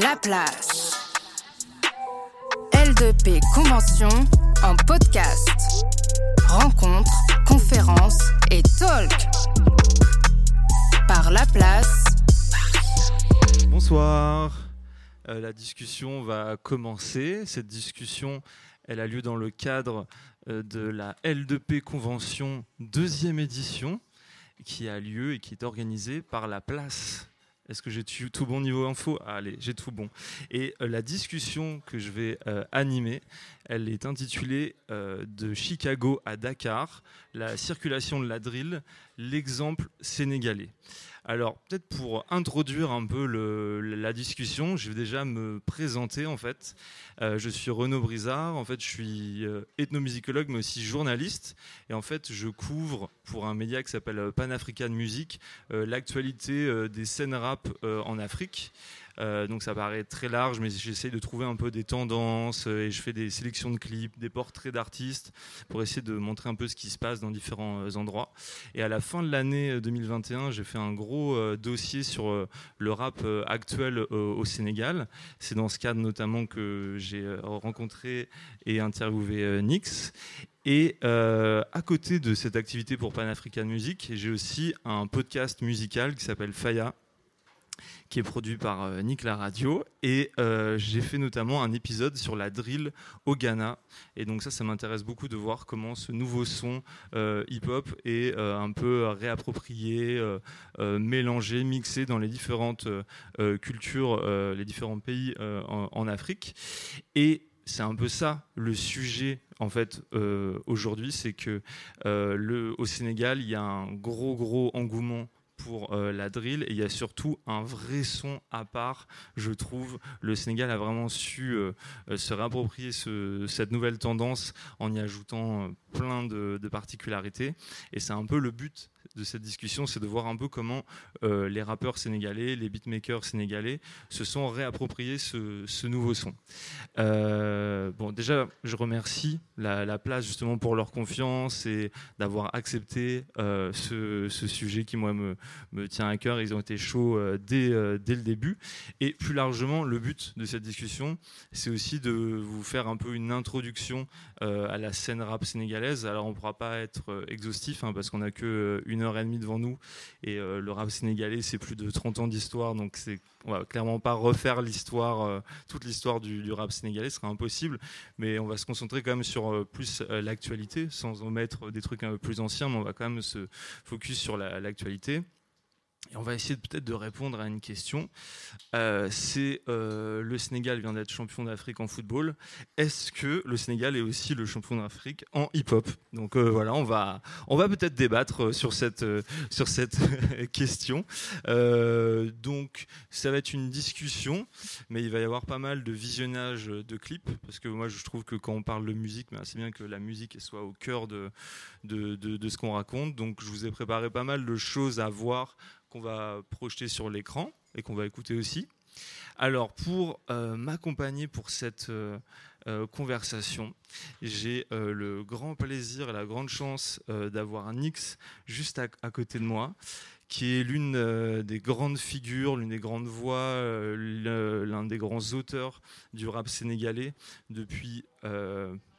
La place. L2P Convention en podcast. Rencontres, conférences et talk. Par La Place. Bonsoir. Euh, la discussion va commencer. Cette discussion, elle a lieu dans le cadre euh, de la L2P Convention deuxième édition qui a lieu et qui est organisée par La Place. Est-ce que j'ai tout bon niveau info? Allez, j'ai tout bon. Et euh, la discussion que je vais euh, animer, elle est intitulée euh, De Chicago à Dakar, la circulation de la drill, l'exemple sénégalais. Alors, peut-être pour introduire un peu la discussion, je vais déjà me présenter en fait. Euh, je suis Renaud Brizard, en fait, je suis euh, ethnomusicologue mais aussi journaliste. Et en fait, je couvre pour un média qui s'appelle euh, Pan African Music l'actualité des scènes rap en Afrique. Euh, donc ça paraît très large, mais j'essaie de trouver un peu des tendances euh, et je fais des sélections de clips, des portraits d'artistes pour essayer de montrer un peu ce qui se passe dans différents euh, endroits. Et à la fin de l'année 2021, j'ai fait un gros dossier sur le rap actuel au Sénégal. C'est dans ce cadre notamment que j'ai rencontré et interviewé Nix. Et à côté de cette activité pour Pan African Music, j'ai aussi un podcast musical qui s'appelle Faya, qui est produit par euh, Nick La Radio. Et euh, j'ai fait notamment un épisode sur la drill au Ghana. Et donc ça, ça m'intéresse beaucoup de voir comment ce nouveau son euh, hip-hop est un peu réapproprié, mélangé, mixé dans les différentes cultures, les différents pays en, Afrique. Et c'est un peu ça le sujet en fait aujourd'hui, c'est que au Sénégal, il y a un gros gros engouement pour euh, la drill et il y a surtout un vrai son à part, je trouve. Le Sénégal a vraiment su euh, euh, se réapproprier cette nouvelle tendance en y ajoutant plein de, de particularités et c'est un peu le but de cette discussion, c'est de voir un peu comment euh, les rappeurs sénégalais, les beatmakers sénégalais se sont réappropriés ce, nouveau son. Euh, bon, déjà, je remercie la, place justement pour leur confiance et d'avoir accepté euh, ce, sujet qui, moi, me, me, tient à cœur. Ils ont été chauds dès, dès le début. Et plus largement, le but de cette discussion, c'est aussi de vous faire un peu une introduction à la scène rap sénégalaise. Alors, on ne pourra pas être exhaustif hein, parce qu'on n'a que une heure et demie devant nous. Et euh, le rap sénégalais, c'est plus de 30 ans d'histoire. Donc, c'est, on va clairement pas refaire l'histoire, euh, toute l'histoire du, rap sénégalais, ce sera impossible. Mais on va se concentrer quand même sur euh, plus l'actualité, sans omettre des trucs un peu plus anciens, mais on va quand même se focus sur l'actualité. On va essayer peut-être de répondre à une question. Euh, c'est euh, le Sénégal vient d'être champion d'Afrique en football. Est-ce que le Sénégal est aussi le champion d'Afrique en hip-hop? Donc euh, voilà, on va, on va peut-être débattre sur cette, sur cette question. donc ça va être une discussion, mais il va y avoir pas mal de visionnage de clips, parce que moi je trouve que quand on parle de musique, ben, c'est bien que la musique soit au cœur de, de, de ce qu'on raconte. Donc je vous ai préparé pas mal de choses à voir qu'on va projeter sur l'écran et qu'on va écouter aussi. Alors, pour euh, m'accompagner pour cette euh, euh, conversation, j'ai le grand plaisir et la grande chance d'avoir Nix juste à, côté de moi, qui est l'une des grandes figures, l'une des grandes voix, l'un des grands auteurs du rap sénégalais depuis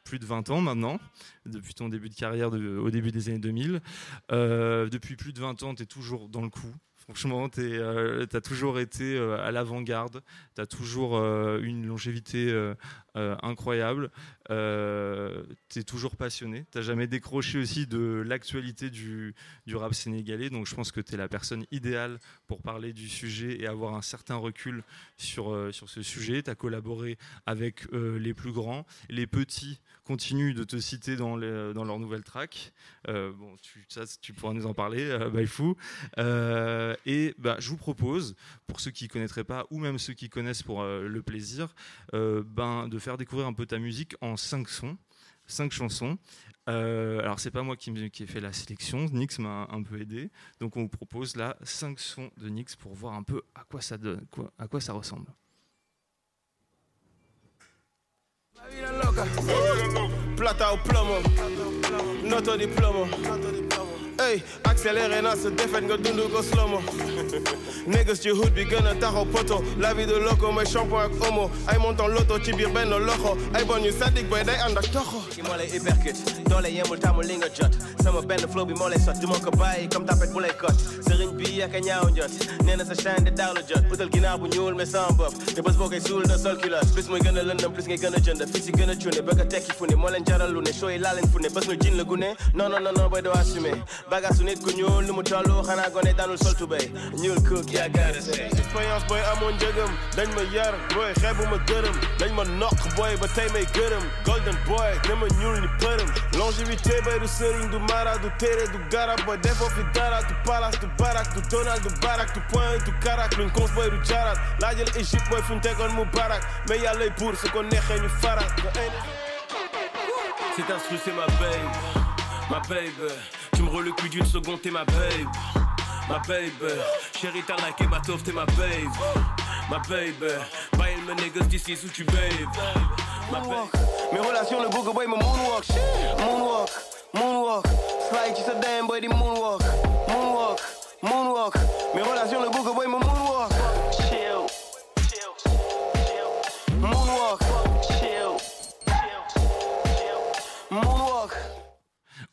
plus de 20 ans maintenant, depuis ton début de carrière au début des années 2000. Euh, depuis plus de 20 ans, tu es toujours dans le coup. Franchement, tu euh, as toujours été euh, à l'avant-garde, tu as toujours une longévité incroyable, tu es toujours passionné, tu jamais décroché aussi de l'actualité du, du, rap sénégalais, donc je pense que tu es la personne idéale pour parler du sujet et avoir un certain recul sur, sur ce sujet. Tu as collaboré avec les plus grands, les petits continuent de te citer dans, les, dans leur nouvelle track. Euh, bon, tu, ça, tu pourras nous en parler, euh, fou. Euh, et bah, je vous propose, pour ceux qui ne connaîtraient pas, ou même ceux qui connaissent pour euh, le plaisir, ben, de faire découvrir un peu ta musique en cinq sons, cinq chansons. Euh, alors c'est pas moi qui, qui, ai fait la sélection, Nix m'a un peu aidé, donc on vous propose là cinq sons de Nix pour voir un peu à quoi ça donne, quoi, à quoi ça ressemble. Plata o plomo, noto di plomo. Hey, accéléré na se défaite nga dund ko slow mo Niggas ci hood bi gën a taxaw poto. La vie de loco mooy shampoing ak homo. Ay monton loto ci biir benn loxo ay bon yu sadik boy day ànd ak toxo ki moo lay uppercut doole yemul taamu li nga jot sama benn flow bi moo sot du ma ko bàyyi comme tapet bu lay bi a ñaaw njot nee na sa de daaw jot. Utal ginnaaw bu ñuul mais sans sol plus a plus si show yi laa leen fu ne bés la gune non non non non boy bagaasu nit ku ñuul lu mu tollu xanaa gone daanul sol tubéy. Ñuul cook yaa gaara say expérience boy amoon njëgam dañ ma yar boy xeebu ma gërëm dañ ma noq boy ba tey may gërëm. Golden boy dama ñuul ni përëm. Longévité bay du sëriñ du mara du téere du garab boy defoo fi dara du palace du barak du donald du barak du point du karak luñ cons boy du jarat laajal Égypte boy fuñ tegoon mu barak. Mais yàllay buur su ko neexee ñu farak. Cet instru c'est ma babe, ma babe Tu me le cul d'une seconde t'es ma babe. Ma babe, chérie t'as like ma t'es ma babe. Ma babe, bàyyil ma négoce d'ici sous tu babe. Ma babe. Mes relations le bugg boy ma moonwalk. Moonwalk, moonwalk. Slide ci sa damn boy di moonwalk. Moonwalk, moonwalk. Mes relations le bugg boy ma moonwalk. Chill, chill, chill Moonwalk,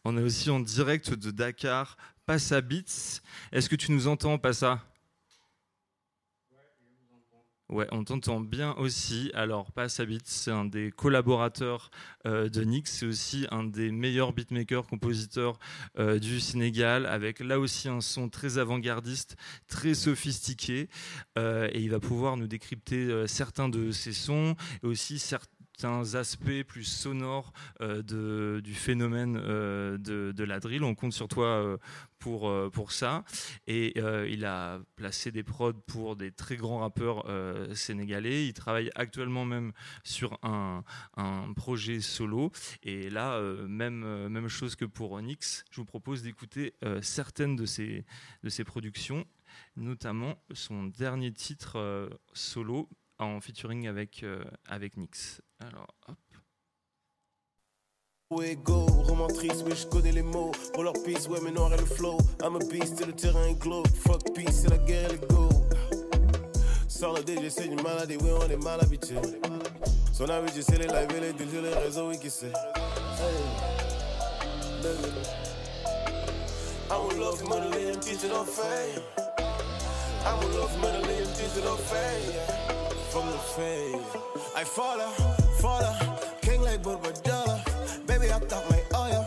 On est aussi en direct de Dakar, Passa Beats. Est-ce que tu nous entends, Passa? Ouais, on t'entend bien aussi. Alors, Passa Beats, c'est un des collaborateurs euh, de Nix. C'est aussi un des meilleurs beatmakers, compositeurs euh, du Sénégal, avec là aussi un son très avant-gardiste, très sophistiqué. Euh, et il va pouvoir nous décrypter certains de ses sons et aussi certains aspects plus sonores euh, du phénomène euh, de, de, la drill. On compte sur toi euh, pour, pour ça. Et il a placé des prods pour des très grands rappeurs sénégalais. Il travaille actuellement même sur un, un projet solo. Et là, même, même chose que pour Onyx, je vous propose d'écouter certaines de ses, de ses productions, notamment son dernier titre solo en featuring avec, euh, avec Nix. Alors, hop. Go, oui, je connais les mots. Pour ouais, mais noir et le flow. I'm le terrain est. Fuck c'est la guerre go. Oui, on est mal habitué. Son les lives les les réseaux, qui sait. Love love. From the fame. I fall out, fall out. King like Burba Dollar. Baby, I thought my oil.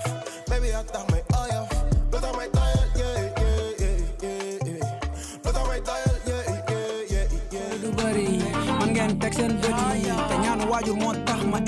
Baby, I thought my oil. Blood on my dial, yeah, yeah, yeah, yeah, yeah. Blood on my dial, yeah, yeah, yeah, yeah. du bëri man ngeen teg seen bët yi te ñaanu waajur moo tax ma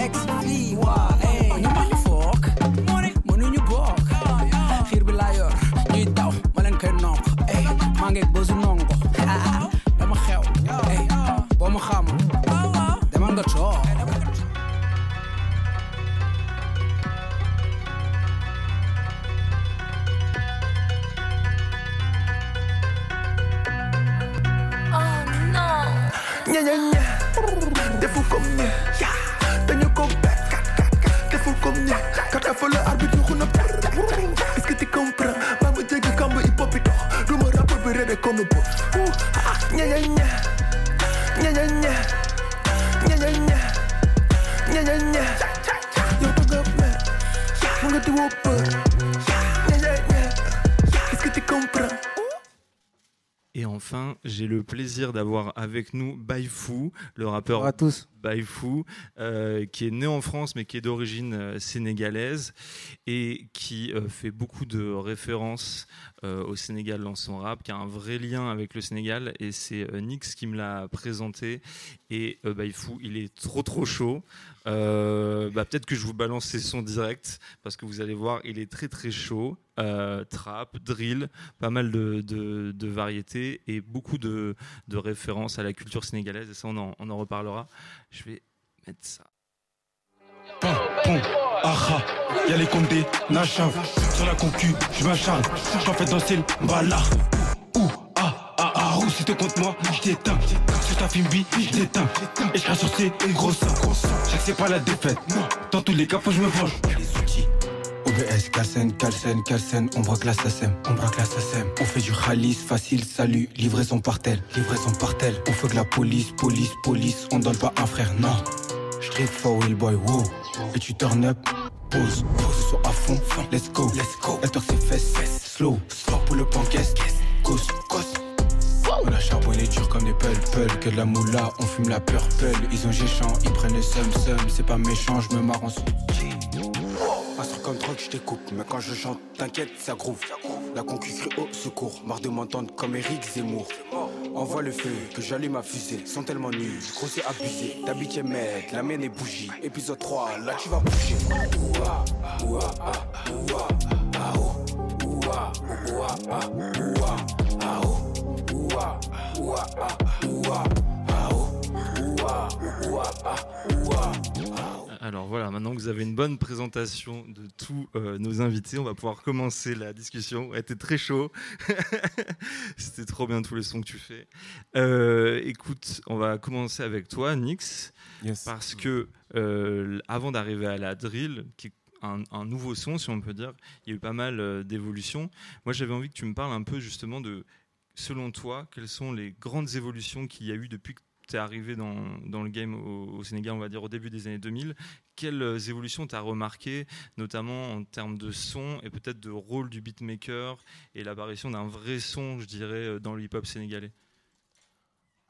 le rappeur à tous. Baifou, euh, qui est né en France mais qui est d'origine euh, sénégalaise et qui euh, fait beaucoup de références au Sénégal dans son rap, qui a un vrai lien avec le Sénégal et c'est Nix qui me l'a présenté et Baifou, il est trop trop chaud. Euh, bah, Peut-être que je vous balance ses sons directs parce que vous allez voir, il est très très chaud. Euh, trap, drill, pas mal de, de, de variétés et beaucoup de, de références à la culture sénégalaise et ça on en, on en reparlera. Je vais mettre ça. Pom, pom, aha, y'a les condés, Nachav, sur la concu, je m'acharne, j'en fais danser le bala. Ouh, ah, ah, ah, ouh, si t'es contre moi, je t'éteins. Sur ta fimbi, je t'éteins. Et je sur ces gros seins. Je sais pas la défaite, dans tous les cas, faut que je me venge. OBS, Calcen, Calcen, Calcen, on braque la SACEM, on braque la SACEM. On fait du ralice, facile, salut, livraison par tel, livraison par tel. On fait que la police, police, police, on donne pas un frère, non. Street for Will Boy, wow. Et tu turn up, pose, pose, soit à fond, let's go, let's go. Elle torse ses fesses, slow, slow pour le panquest, cause, cause. On a charbonné dur comme des pulpul Que de la moula, on fume la purple Ils ont géchant, ils prennent le sum sum C'est pas méchant, je me marre en sous Astre comme drogue, je découpe. Mais quand je chante, t'inquiète, ça groove. La concu crie au secours. Marre de m'entendre comme Eric Zemmour. Envoie le feu, que j'allume ma fusée. Sont tellement nuls, gros c'est abusé. T'habites mec, la mienne est bougie. Épisode 3, là tu vas bouger. Oh. Oh. Ouah, ouah, ah, ouah, ah, oh. Ouah, ouah, ah, ouah, ah, oh. Alors voilà, maintenant que vous avez une bonne présentation de tous euh, nos invités, on va pouvoir commencer la discussion. Ouais, T'es très chaud. C'était trop bien tous les sons que tu fais. Euh, écoute, on va commencer avec toi, Nix, Yes. parce que euh, avant d'arriver à la drill, qui est un, un nouveau son, si on peut dire, il y a eu pas mal d'évolutions. Moi, j'avais envie que tu me parles un peu justement de, selon toi, quelles sont les grandes évolutions qu'il y a eu depuis que tu es arrivé dans, le game au, Sénégal, on va dire au début des années 2000. Quelles euh, évolutions tu as remarquées, notamment en termes de son et peut-être de rôle du beatmaker et l'apparition d'un vrai son, je dirais, euh, dans le hip-hop sénégalais?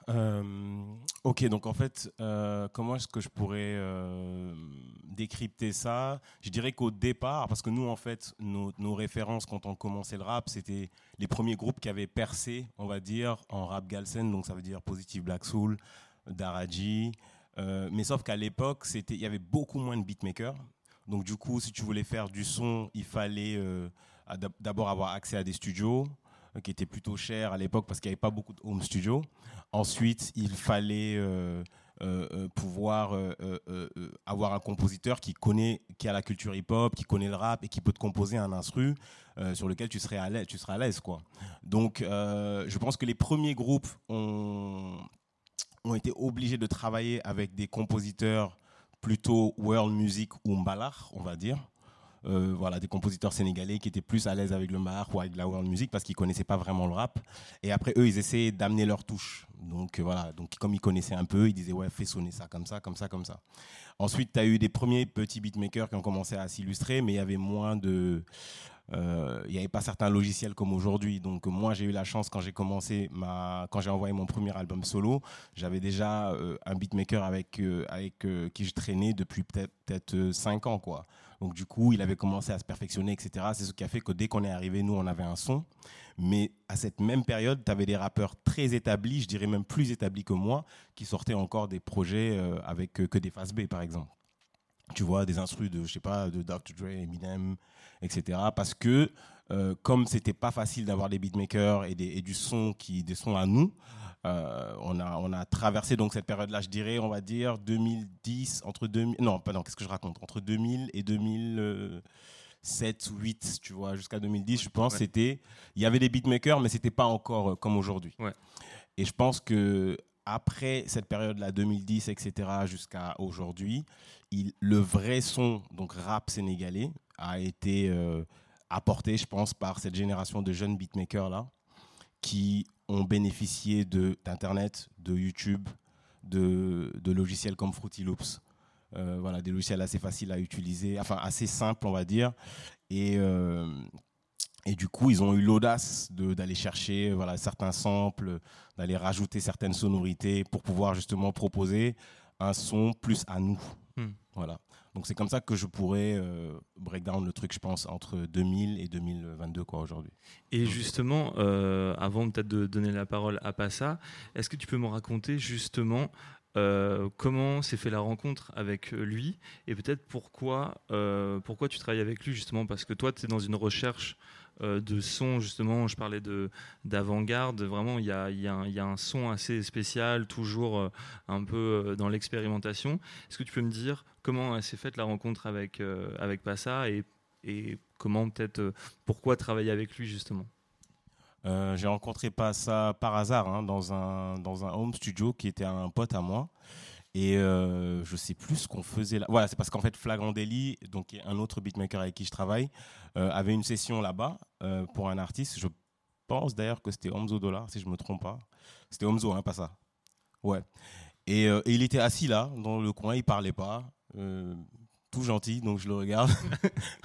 Ok, donc en fait, euh, comment est-ce que je pourrais euh, décrypter ça? Je dirais qu'au départ, parce que nous, en fait, nos, références quand on commençait le rap, c'était les premiers groupes qui avaient percé, on va dire, en rap galsen, donc ça veut dire Positive Black Soul, Daraji. Euh, mais sauf qu'à l'époque, il y avait beaucoup moins de beatmakers. Donc du coup, si tu voulais faire du son, il fallait euh, d'abord avoir accès à des studios euh, qui étaient plutôt chers à l'époque parce qu'il n'y avait pas beaucoup de home studios. Ensuite, il fallait euh, euh, euh, pouvoir euh, euh, euh, euh, avoir un compositeur qui connaît, qui a la culture hip-hop, qui connaît le rap et qui peut te composer un instru euh, sur lequel tu serais à l'aise. Donc, euh, je pense que les premiers groupes ont ont été obligés de travailler avec des compositeurs plutôt world music ou mbalar, on va dire. Euh, voilà, des compositeurs sénégalais qui étaient plus à l'aise avec le mar ou avec la world music parce qu'ils connaissaient pas vraiment le rap. Et après, eux, ils essayaient d'amener leur touche. Donc euh, voilà, donc comme ils connaissaient un peu, ils disaient ouais, fais sonner ça comme ça, comme ça, comme ça. Ensuite, tu as eu des premiers petits beatmakers qui ont commencé à s'illustrer, mais il y avait moins de. euh, Il n'y avait pas certains logiciels comme aujourd'hui. Donc moi, j'ai eu la chance quand j'ai commencé ma, quand j'ai envoyé mon premier album solo, j'avais déjà euh, un beatmaker avec euh, avec euh, qui je traînais depuis peut-être peut-être 5 ans quoi. Donc du coup, il avait commencé à se perfectionner, etc. C'est ce qui a fait que dès qu'on est arrivé, nous, on avait un son. Mais à cette même période, tu avais des rappeurs très établis, je dirais même plus établis que moi, qui sortaient encore des projets euh, avec euh, que des phases B, par exemple. Tu vois, des instrus de, je sais pas, de Dr. Dre, Eminem, etc. Parce que euh, comme c'était pas facile d'avoir des beatmakers et, et du son qui, des sons à nous, euh, on a on a traversé donc cette période-là, je dirais, on va dire 2010 entre 2000 non qu'est-ce que je raconte? Entre 2000 et 2007 ou 8 tu vois jusqu'à 2010 je pense ouais. c'était il y avait des beatmakers mais c'était pas encore euh, comme aujourd'hui Ouais. et je pense que après cette période-là 2010 etc jusqu'à aujourd'hui le vrai son donc rap sénégalais a été euh, apporté je pense par cette génération de jeunes beatmakers là qui ont bénéficié de d'internet, de YouTube, de, de logiciels comme Fruity Loops. Euh, voilà, des logiciels assez faciles à utiliser, enfin assez simples, on va dire. Et, euh, et du coup, ils ont eu l'audace de- d'aller chercher voilà, certains samples, d'aller rajouter certaines sonorités pour pouvoir justement proposer un son plus à nous. Hmm. Voilà. Donc c'est comme ça que je pourrais euh, break down le truc, je pense, entre 2000 et 2022 quoi aujourd'hui. Et justement, euh, avant peut-être de donner la parole à Passa, est-ce que tu peux me raconter justement euh, comment s'est fait la rencontre avec lui et peut-être pourquoi, euh, pourquoi tu travailles avec lui justement Parce que toi, tu es dans une recherche de son, justement, je parlais de d'avant-garde, vraiment, il y a, y y a un son assez spécial, toujours euh, un peu euh, dans l'expérimentation. Est-ce que tu peux me dire comment s'est faite la rencontre avec, euh, avec Passa et, et comment peut-être, euh, pourquoi travailler avec lui justement? Euh, j'ai rencontré pas ça par hasard hein, dans un dans un home studio qui était un pote à moi Et euh, je sais plus ce qu'on faisait là. Voilà, c'est parce qu'en fait, Flagrant Daily, donc un autre beatmaker avec qui je travaille, euh, avait une session là-bas euh, pour un artiste. Je pense d'ailleurs que c'était Omzo Dollar, si je me trompe pas. C'était Omzo, hein, pas ça. Ouais. Et, euh, et il était assis là, dans le coin, il parlait pas. tout gentil, donc je le regarde.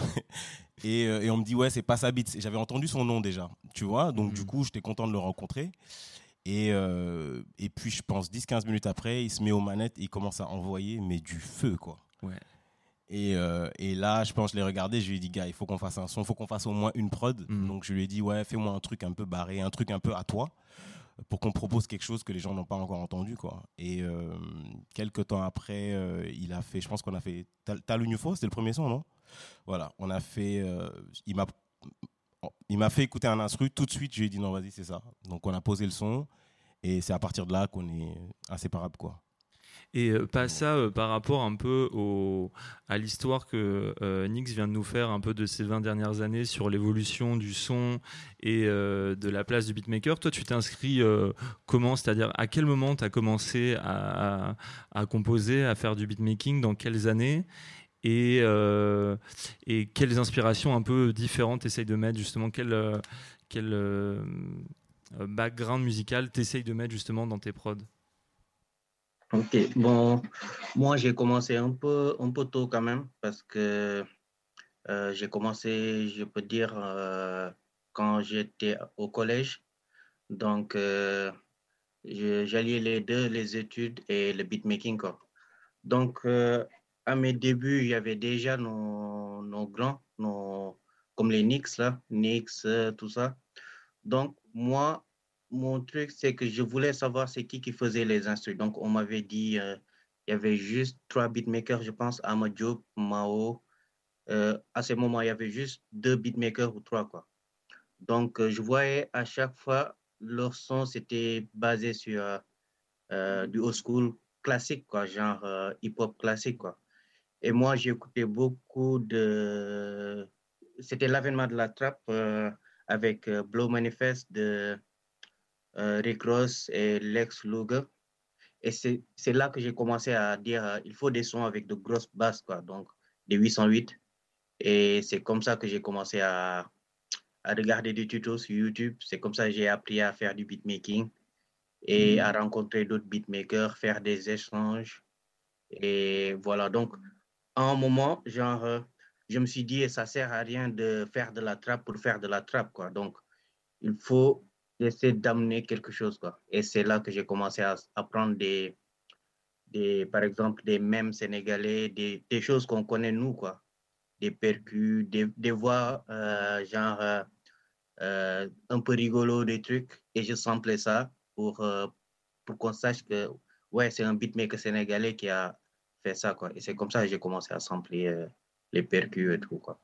et, et on me dit, ouais, c'est pas sa bite. J'avais entendu son nom déjà, tu vois. Donc, du coup, j'étais content de le rencontrer. Et, euh, et puis, je pense, 10-15 minutes après, il se met aux manettes et il commence à envoyer, mais du feu, quoi. Ouais. Et, euh, et là, je pense, je l'ai regardé, je lui ai dit, gars, il faut qu'on fasse un son, il faut qu'on fasse au moins une prod. Mhm. Donc, je lui ai dit, ouais, fais-moi un truc un peu barré, un truc un peu à toi, pour qu'on propose quelque chose que les gens n'ont pas encore entendu, quoi. Et euh, quelques temps après, euh, il a fait, je pense qu'on a fait Tal- Talunufo, c'était le premier son, non? Voilà, on a fait, il m'a il m'a fait écouter un instru, tout de suite, je lui ai dit, non, vas-y, c'est ça. Donc, on a posé le son, et c'est à partir de là qu'on est inséparables, quoi. Et euh, pas ça euh, par rapport un peu au, à l'histoire que euh, Nix vient de nous faire un peu de ces 20 dernières années sur l'évolution du son et euh, de la place du beatmaker. Toi, tu t'es inscrit comment? C'est-à-dire à quel moment tu as commencé à, à- à composer, à faire du beatmaking? Dans quelles années? Et, euh, et quelles inspirations un peu différentes t'essayes de mettre justement Quel, euh, quel euh, background musical t'essayes de mettre justement dans tes prods? Ok, bon, moi j'ai commencé un peu, un peu tôt quand même parce que j'ai commencé, je peux dire, quand j'étais au collège. Donc, j'alliais les deux, les études et le beatmaking. Quoi. Donc, à mes débuts, il y avait déjà nos, nos grands, nos, comme les Nix, là, Nix, euh, tout ça. Donc, moi, mon truc, c'est que je voulais savoir c'est qui qui faisait les instruments. Donc, on m'avait dit, euh, il y avait juste trois beatmakers, je pense, Amadjo, Mao. Euh, à ce moment, il y avait juste deux beatmakers ou trois, quoi. Donc, euh, je voyais à chaque fois, leur son, c'était basé sur du old school classique, quoi, genre hip-hop classique, quoi. Et moi, j'écoutais beaucoup de... C'était l'avènement de la trap euh, avec euh, Blow Manifest de euh, Rick Ross et Lex Luger. Et c'est là que j'ai commencé à dire il faut des sons avec de grosses basses, quoi, donc des 808. Et c'est comme ça que j'ai commencé à, à regarder des tutos sur YouTube. C'est comme ça que j'ai appris à faire du beatmaking et à rencontrer d'autres beatmakers, faire des échanges. Et voilà, donc, à un moment, genre, euh, je me suis dit, ça sert à rien de faire de la trappe pour faire de la trappe, quoi. Donc, il faut essayer d'amener quelque chose, quoi. Et c'est là que j'ai commencé à apprendre des, des, par exemple, des mèmes sénégalais, des, choses qu'on connaît nous, quoi. Des percus, des, des voix, euh, genre, euh, un peu rigolo, des trucs. Et je samplais ça pour, pour qu'on sache que, ouais, c'est un beatmaker sénégalais qui a fait ça, quoi. Et c'est comme ça que j'ai commencé à sampler euh, les percus et tout, quoi.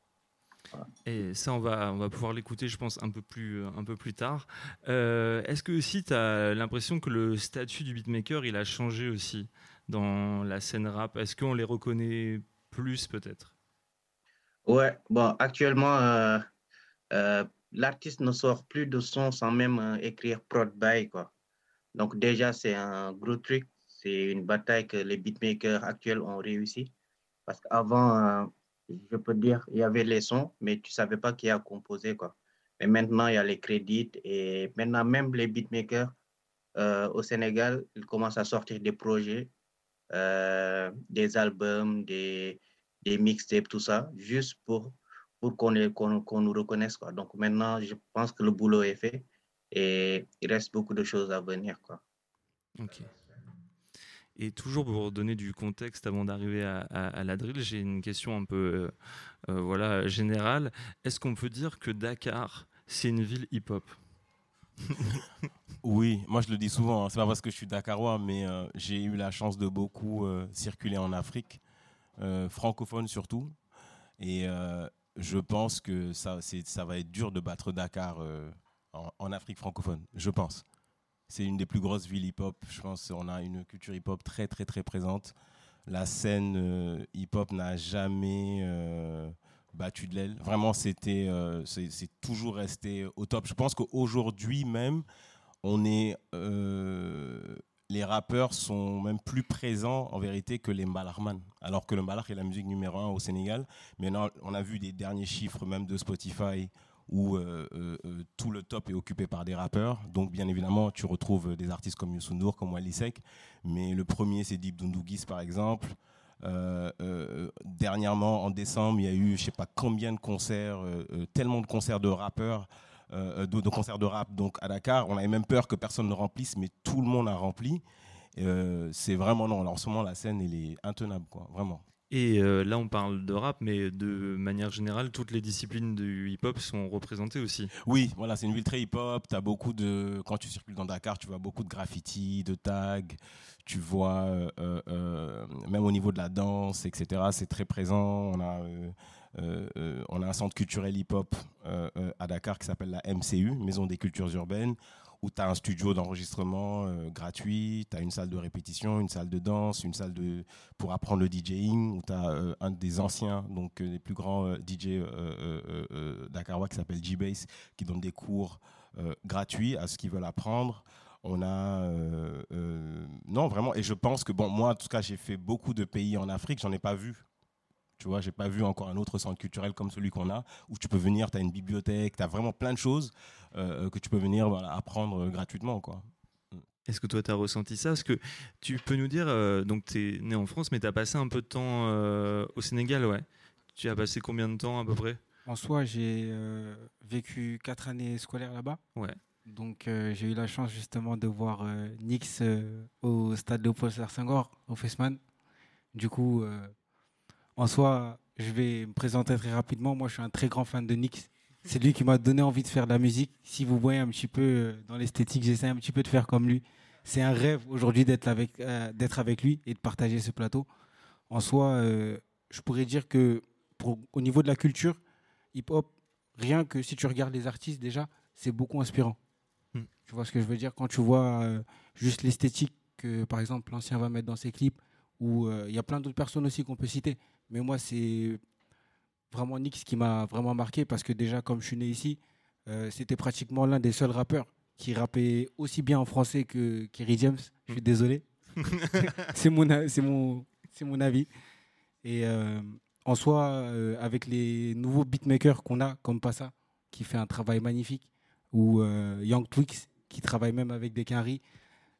Et ça, on va, on va pouvoir l'écouter, je pense, un peu plus, un peu plus tard. Euh, Est-ce que aussi, tu as l'impression que le statut du beatmaker, il a changé aussi dans la scène rap? Est-ce qu'on les reconnaît plus, peut-être? Ouais, bon, actuellement, euh, euh, l'artiste ne sort plus de son sans même écrire prod by, quoi. Donc déjà, c'est un gros truc. C'est une bataille que les beatmakers actuels ont réussi. Parce qu'avant, euh, je peux dire, il y avait les sons, mais tu savais pas qui a composé, quoi. Mais maintenant, il y a les crédits et maintenant, même les beatmakers euh, au Sénégal, ils commencent à sortir des projets, euh, des albums, des, des mixtapes, tout ça, juste pour, pour qu'on qu'on qu'on nous reconnaisse, quoi. Donc maintenant, je pense que le boulot est fait et il reste beaucoup de choses à venir, quoi. Ok. Et toujours pour donner du contexte avant d'arriver à, à- la drill, j'ai une question un peu euh, euh, voilà, générale. Est-ce qu'on peut dire que Dakar, c'est une ville hip-hop? Oui, moi je le dis souvent, hein, c'est pas parce que je suis dakarois, mais euh, j'ai eu la chance de beaucoup circuler en Afrique, francophone surtout, et je pense que ça, ça va être dur de battre Dakar en Afrique francophone, je pense. C'est une des plus grosses villes hip-hop, je pense qu'on a une culture hip-hop très très très présente. La scène euh, hip-hop n'a jamais euh, battu de l'aile. Vraiment, c'était, euh, c'est toujours resté au top. Je pense qu'aujourd'hui même, on est les rappeurs sont même plus présents en vérité que les Mbalarman. Alors que le Mbalar est la musique numéro un au Sénégal. Maintenant, on a vu des derniers chiffres même de Spotify où euh, euh, euh, tout le top est occupé par des rappeurs. Donc, bien évidemment, tu retrouves des artistes comme Youssou comme Wally Seck. Mais le premier, c'est Deep Dundougis, par exemple. Dernièrement, en décembre, il y a eu, je sais pas combien de concerts, tellement de concerts de rappeurs, de, concerts de rap. Donc à Dakar, on avait même peur que personne ne remplisse, mais tout le monde a rempli. C'est vraiment non. Alors, en ce moment, la scène, elle est intenable, quoi, vraiment. Et euh, là, on parle de rap, mais de manière générale, toutes les disciplines du hip-hop sont représentées aussi. Oui, voilà, c'est une ville très hip-hop. T'as beaucoup de, quand tu circules dans Dakar, tu vois beaucoup de graffiti, de tags. Tu vois, euh, euh, même au niveau de la danse, etc. C'est très présent. On a, on a un centre culturel hip-hop à Dakar qui s'appelle la MCU, Maison des Cultures Urbaines, où tu as un studio d'enregistrement euh, gratuit, tu as une salle de répétition, une salle de danse, une salle de, pour apprendre le DJing, où tu as un des anciens, donc euh, les plus grands euh, DJ euh, euh, euh, dakarois qui s'appelle G-Bass, qui donne des cours euh, gratuits à ceux qui veulent apprendre. On a euh, euh, non vraiment et je pense que bon moi en tout cas j'ai fait beaucoup de pays en Afrique, j'en ai pas vu. Tu vois, j'ai pas vu encore un autre centre culturel comme celui qu'on a, où tu peux venir, tu as une bibliothèque, tu as vraiment plein de choses euh, que tu peux venir voilà, apprendre euh, gratuitement. Quoi. Est-ce que toi, tu as ressenti ça? Est-ce que tu peux nous dire, euh, donc tu es né en France, mais tu as passé un peu de temps euh, au Sénégal, ouais. Tu as passé combien de temps à peu près? En soi, j'ai euh, vécu quatre années scolaires là-bas. Ouais. Donc euh, j'ai eu la chance justement de voir euh, Nix euh, au stade Léopold Sédar Senghor, au Fesman. Du coup, euh, en soi, je vais me présenter très rapidement. Moi, je suis un très grand fan de Nix. C'est lui qui m'a donné envie de faire de la musique. Si vous voyez un petit peu euh, dans l'esthétique, j'essaie un petit peu de faire comme lui. C'est un rêve aujourd'hui d'être avec, euh, d'être avec lui et de partager ce plateau. En soi, euh, je pourrais dire que pour, au niveau de la culture, hip-hop, rien que si tu regardes les artistes déjà, c'est beaucoup inspirant. Hmm. Tu vois ce que je veux dire? Quand tu vois euh, juste l'esthétique que par exemple l'ancien va mettre dans ses clips ou il y a plein d'autres personnes aussi qu'on peut citer. Mais moi c'est vraiment Nix qui m'a vraiment marqué parce que déjà comme je suis né ici, euh, c'était pratiquement l'un des seuls rappeurs qui rappait aussi bien en français que Kerry James. Je suis désolé. c'est mon a- c'est mon c'est mon avis. Et euh, en soi, euh, avec les nouveaux beatmakers qu'on a, comme Passa, qui fait un travail magnifique, ou Young Twix, qui travaille même avec des Quinry,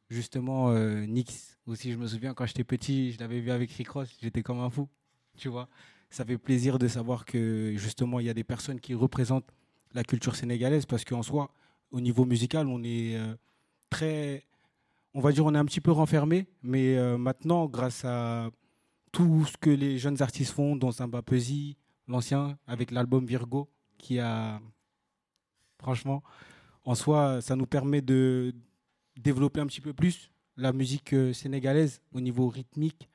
justement, Nix, aussi, je me souviens, quand j'étais petit, je l'avais vu avec Rick Ross, j'étais comme un fou, tu vois. Ça fait plaisir de savoir que, justement, il y a des personnes qui représentent la culture sénégalaise, parce qu'en soi, au niveau musical, on est euh, très... On va dire, on est un petit peu renfermé, mais euh, maintenant, grâce à tout ce que les jeunes artistes font, dont Samba Peuzzi, l'ancien, avec l'album Virgo, qui a, franchement, en soi, ça nous permet de développer un petit peu plus la musique euh, sénégalaise au niveau rythmique.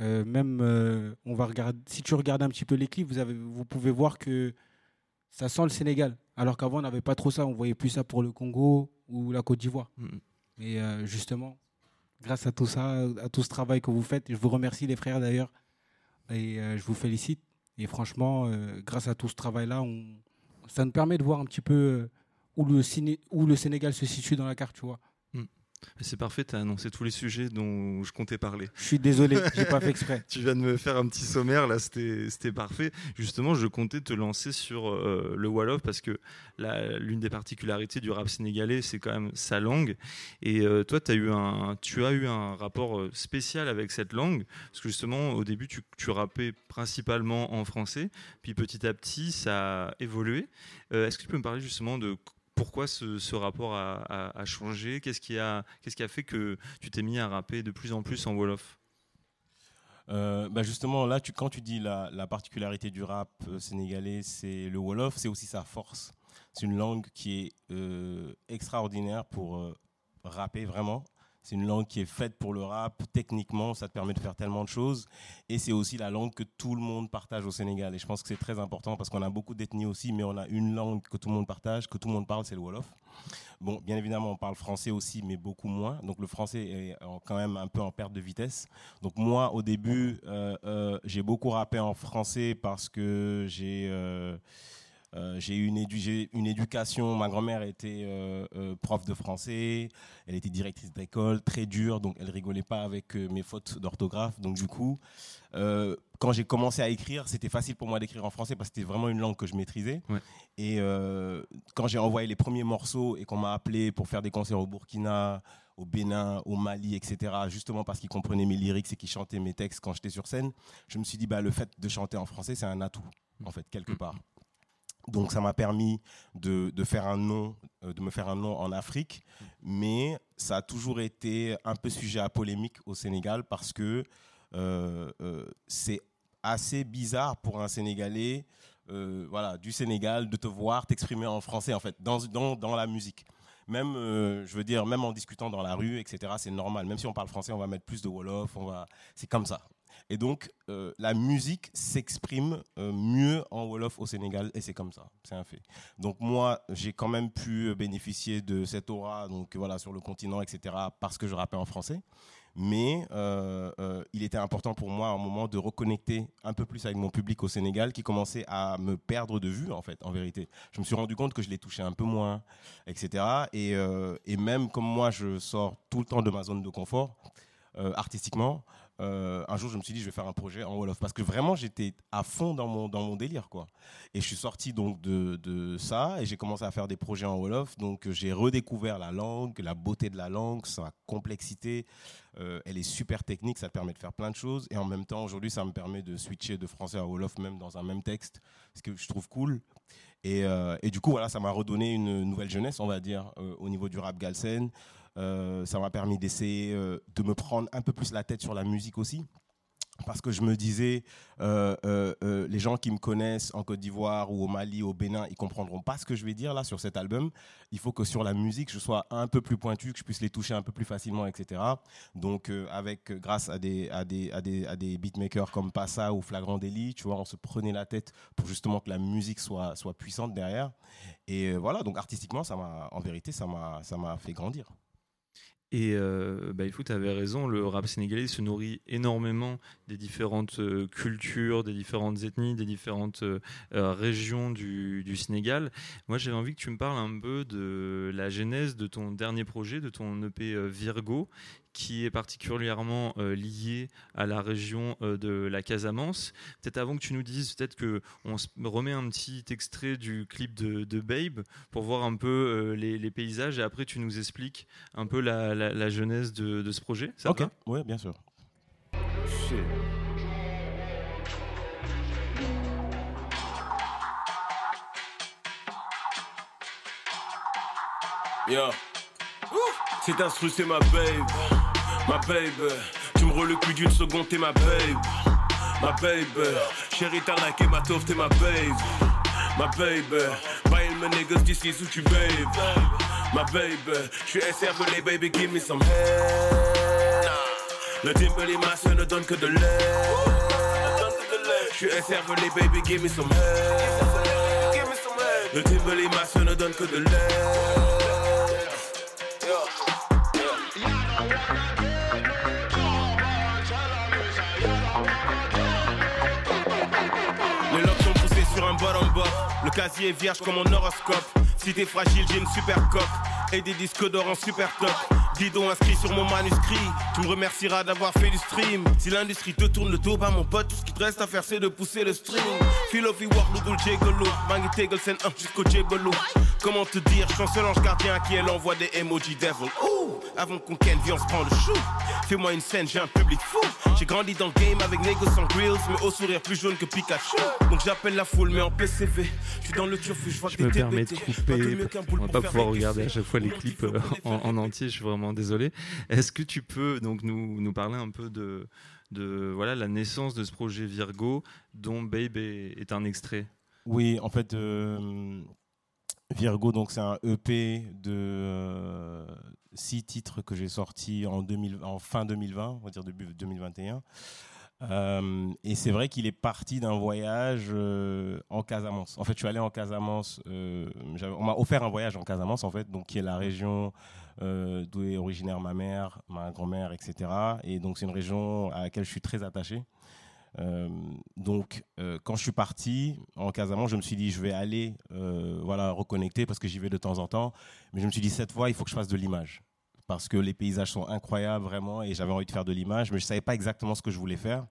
Euh, même, euh, on va regarder, si tu regardes un petit peu les clips, vous, avez, vous pouvez voir que ça sent le Sénégal. Alors qu'avant, on n'avait pas trop ça. On voyait plus ça pour le Congo ou la Côte d'Ivoire. Mhm. Et euh, justement, grâce à tout ça, à tout ce travail que vous faites, je vous remercie les frères d'ailleurs. Et je vous félicite. Et franchement, grâce à tout ce travail-là, on... ça nous permet de voir un petit peu où, le où le Sénégal se situe dans la carte, tu vois. C'est parfait, tu as annoncé tous les sujets dont je comptais parler. Je suis désolé, j'ai pas fait exprès. Tu viens de me faire un petit sommaire, là, c'était parfait. Justement, je comptais te lancer sur euh, le Wolof parce que l'une des particularités du rap sénégalais, c'est quand même sa langue. Et euh, toi, as eu un, tu as eu un rapport euh, spécial avec cette langue parce que justement, au début, tu, tu rappais principalement en français, puis petit à petit, ça a évolué. Euh, Est-ce que tu peux me parler justement de pourquoi ce, rapport a, changé? Qu'est-ce qui a, fait que tu t'es mis à rapper de plus en plus en Wolof? Euh, bah justement, là, quand tu dis la, la particularité du rap euh, sénégalais, c'est le Wolof, c'est aussi sa force. C'est une langue qui est euh, extraordinaire pour rapper, vraiment. C'est une langue qui est faite pour le rap. Techniquement, ça te permet de faire tellement de choses. Et c'est aussi la langue que tout le monde partage au Sénégal. Et je pense que c'est très important parce qu'on a beaucoup d'ethnies aussi, mais on a une langue que tout le monde partage, que tout le monde parle, c'est le Wolof. Bon, bien évidemment, on parle français aussi, mais beaucoup moins. Donc le français est quand même un peu en perte de vitesse. Donc moi, au début, euh, euh, j'ai beaucoup rappé en français parce que j'ai euh, Euh, j'ai eu une, édu- j'ai une éducation. Ma grand-mère était euh, euh, prof de français. Elle était directrice d'école, très dure, donc elle rigolait pas avec mes fautes d'orthographe. Donc du coup, quand j'ai commencé à écrire, c'était facile pour moi d'écrire en français parce que c'était vraiment une langue que je maîtrisais. Ouais. Et quand j'ai envoyé les premiers morceaux et qu'on m'a appelé pour faire des concerts au Burkina, au Bénin, au Mali, etc., justement parce qu'ils comprenaient mes lyrics et qu'ils chantaient mes textes quand j'étais sur scène, je me suis dit, bah, le fait de chanter en français, c'est un atout, en fait, quelque part. Donc ça m'a permis de, faire un nom, euh, de me faire un nom en Afrique, mais ça a toujours été un peu sujet à polémique au Sénégal parce que euh, euh, c'est assez bizarre pour un Sénégalais, voilà, du Sénégal, de te voir t'exprimer en français en fait dans, dans, la musique. Même, je veux dire, même en discutant dans la rue, etc., c'est normal. Même si on parle français, on va mettre plus de wolof, on va, c'est comme ça. Et donc, euh, la musique s'exprime euh, mieux en Wolof au Sénégal, et c'est comme ça, c'est un fait. Donc moi, j'ai quand même pu bénéficier de cette aura, donc voilà, sur le continent, etc., parce que je rappais en français. Mais euh, euh, il était important pour moi à un moment de reconnecter un peu plus avec mon public au Sénégal, qui commençait à me perdre de vue, en fait, en vérité. Je me suis rendu compte que je les touchais un peu moins, etc. Et, euh, même comme moi, je sors tout le temps de ma zone de confort, euh, artistiquement, euh, un jour je me suis dit je vais faire un projet en Wolof parce que vraiment j'étais à fond dans mon, dans mon délire quoi. Et je suis sorti donc de, de ça et j'ai commencé à faire des projets en Wolof. Donc euh, j'ai redécouvert la langue, la beauté de la langue, sa complexité. Euh, elle est super technique, ça te permet de faire plein de choses. Et en même temps aujourd'hui ça me permet de switcher de français à Wolof même dans un même texte, ce que je trouve cool. Et, et du coup voilà ça m'a redonné une nouvelle jeunesse on va dire au niveau du rap galsen. Euh, ça m'a permis d'essayer euh, de me prendre un peu plus la tête sur la musique aussi. Parce que je me disais, euh, les gens qui me connaissent en Côte d'Ivoire ou au Mali, au Bénin, ils comprendront pas ce que je vais dire là sur cet album. Il faut que sur la musique, je sois un peu plus pointu, que je puisse les toucher un peu plus facilement, etc. Donc, avec, grâce à des, beatmakers comme Passa ou Flagrant Délit, tu vois, on se prenait la tête pour justement que la musique soit, puissante derrière. Et voilà, donc artistiquement, ça m'a, en vérité, ça m'a fait grandir. Et euh, bah, tu avais raison, le rap sénégalais se nourrit énormément des différentes euh, cultures, des différentes ethnies, des différentes euh, euh, régions du, du Sénégal. Moi, j'avais envie que tu me parles un peu de la genèse de ton dernier projet, de ton EP Virgo, qui est particulièrement euh, lié à la région euh, de la Casamance. Peut-être avant que tu nous dises, peut-être que on se remet un petit extrait du clip de, de Babe pour voir un peu euh, les, les paysages et après tu nous expliques un peu la, la, la genèse de, de ce projet. Ça ok, ouais, bien sûr. Yeah. Cet instru c'est ma babe, ma babe. Tu me reluques plus d'une seconde, t'es ma babe, ma babe. Chérie t'as liké ma taupe, t'es ma babe, ma babe. Buying my niggas d'ici sous tu babe, ma babe. J'suis SRV baby, give me some head. Le Timberly ma soeur ne donne que de l'air. J'suis SRV baby, give me some head. Le Timberly ma soeur ne donne que de l'air. Les casier est vierge comme mon horoscope. Si t'es fragile, j'ai une super coque. Et des disques d'or en super top. Bidon inscrit sur mon manuscrit. Tu me remercieras d'avoir fait du stream. Si l'industrie te tourne le dos, bah mon pote, tout ce qui te reste à faire c'est de pousser le string. Philophy Warlou, Dolce Golo. Mangi Tegelsen 1 jusqu'au Jebelo. Comment te dire, je suis un seul ange gardien à qui elle envoie des emojis devil. Ouh, avant qu'on ken, viens, on se prend le chou. Fais-moi une scène, j'ai un public fou. J'ai grandi dans le game avec Nego sans grills, mais au sourire plus jaune que Pikachu. Donc j'appelle la foule, mais en PCV. Je suis dans le turfu, je vois que Je me permets de couper. On va pas pouvoir regarder à chaque fois les clips euh, en entier. Je suis vraiment désolé. Est-ce que tu peux donc nous, parler un peu de, voilà la naissance de ce projet Virgo dont Babe est, est un extrait? Oui, en fait, euh, Virgo, donc c'est un EP de euh, six titres que j'ai sorti en, 2000 en fin 2020, on va dire début 2021. Euh, et c'est vrai qu'il est parti d'un voyage euh, en Casamance. En fait, je suis allé en Casamance. euh, on m'a offert un voyage en Casamance, en fait, donc qui est la région d'où est originaire ma mère, ma grand-mère, etc. Et donc c'est une région à laquelle je suis très attaché. Donc, quand je suis parti en Casamance, je me suis dit, je vais aller voilà, reconnecter parce que j'y vais de temps en temps. Mais je me suis dit, cette fois, il faut que je fasse de l'image. Parce que les paysages sont incroyables, vraiment, et j'avais envie de faire de l'image, mais je ne savais pas exactement ce que je voulais faire.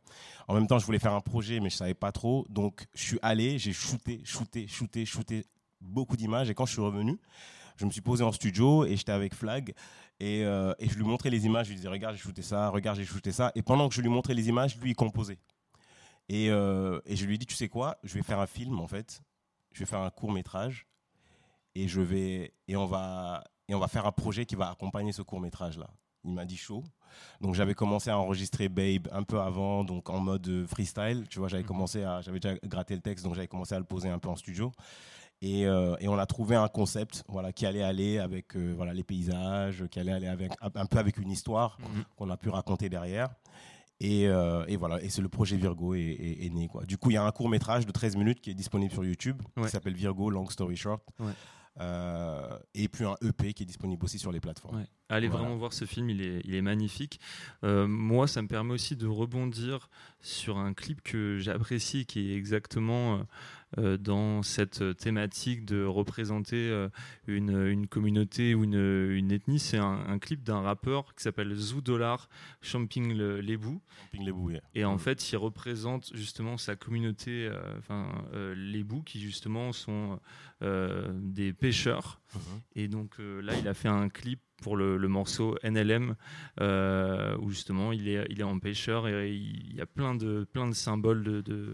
En même temps, je voulais faire un projet, mais je ne savais pas trop. Donc, je suis allé, j'ai shooté, shooté, shooté, shooté beaucoup d'images. Et quand je suis revenu, je me suis posé en studio et j'étais avec Flag. Et, euh, je lui montrais les images. Je lui disais, regarde, j'ai shooté ça, regarde, j'ai shooté ça. Et pendant que je lui montrais les images, lui, il composait. Et, euh, je lui ai dit, tu sais quoi, je vais faire un film, en fait. Je vais faire un court métrage. Et, je vais, et, on va, et on va faire un projet qui va accompagner ce court métrage-là. Il m'a dit chaud. Donc j'avais commencé à enregistrer Babe un peu avant, donc en mode euh, freestyle. Tu vois, j'avais commencé à, j'avais déjà gratté le texte, donc j'avais commencé à le poser un peu en studio. Et, euh, et, on a trouvé un concept voilà, qui allait aller avec euh, voilà, les paysages, qui allait aller avec, un peu avec une histoire Mhm. qu'on a pu raconter derrière. Et, euh, et voilà, et c'est le projet Virgo est, est- est né. Quoi. Du coup, il y a un court métrage de 13 minutes qui est disponible sur YouTube, Ouais. qui s'appelle Virgo Long Story Short. Ouais. Euh, et puis un EP qui est disponible aussi sur les plateformes. Ouais. Allez Voilà. vraiment voir ce film, il est, il est magnifique. Euh, moi, ça me permet aussi de rebondir sur un clip que j'apprécie, qui est exactement euh, dans cette thématique de représenter euh, une, une communauté ou une, une ethnie. C'est un, un clip d'un rappeur qui s'appelle Zoo Dollar, Champing le- les Bouts. Champing les Bouts, yeah. Et en fait, il représente justement sa communauté, euh, enfin euh, les Bouts, qui justement sont euh, des pêcheurs. Mhm. Et donc euh, là, il a fait un clip pour le, le morceau NLM, euh, où justement il est, il est en pêcheur et il y a plein de, plein de symboles de, de,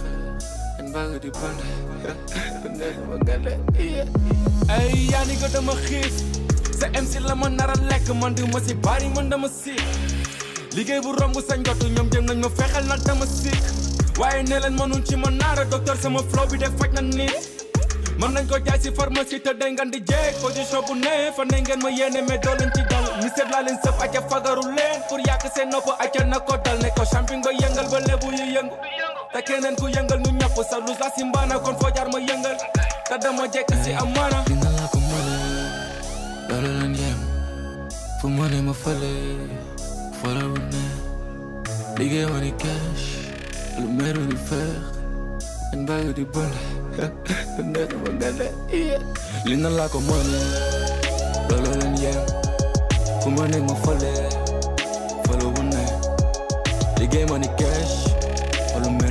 Bague di pande, nek ma gale ay sa MC la ma nar a lekk man di ma si bari man dama siik liggéey bu romb sa njotu ñoom jëm nañ ma fexel nag dama ci ma naara docteur sama flow bi def faj na nit mën nañ ko di jeeg position bu ne fa ne ngeen ma yéene mais doo leen ci dal mi seet laa leen sëf aca fagaru leen pour yàq seen te keneen ku yëngal ñu ñàpp sa lus la si mbaana kon foo jaar ma yëngal te dama jekk si amaana Dina la ko mane, loolu leen yem Fu ma ne ma fale, fale wu ne Liggéey ma ni cash, lu meeru ni feex En bayu di bonde, nekk ma gale Dina la ko mane, loolu leen yem Fu ma ne ma fale, fale wu ne Liggéey ma ni cash, di feex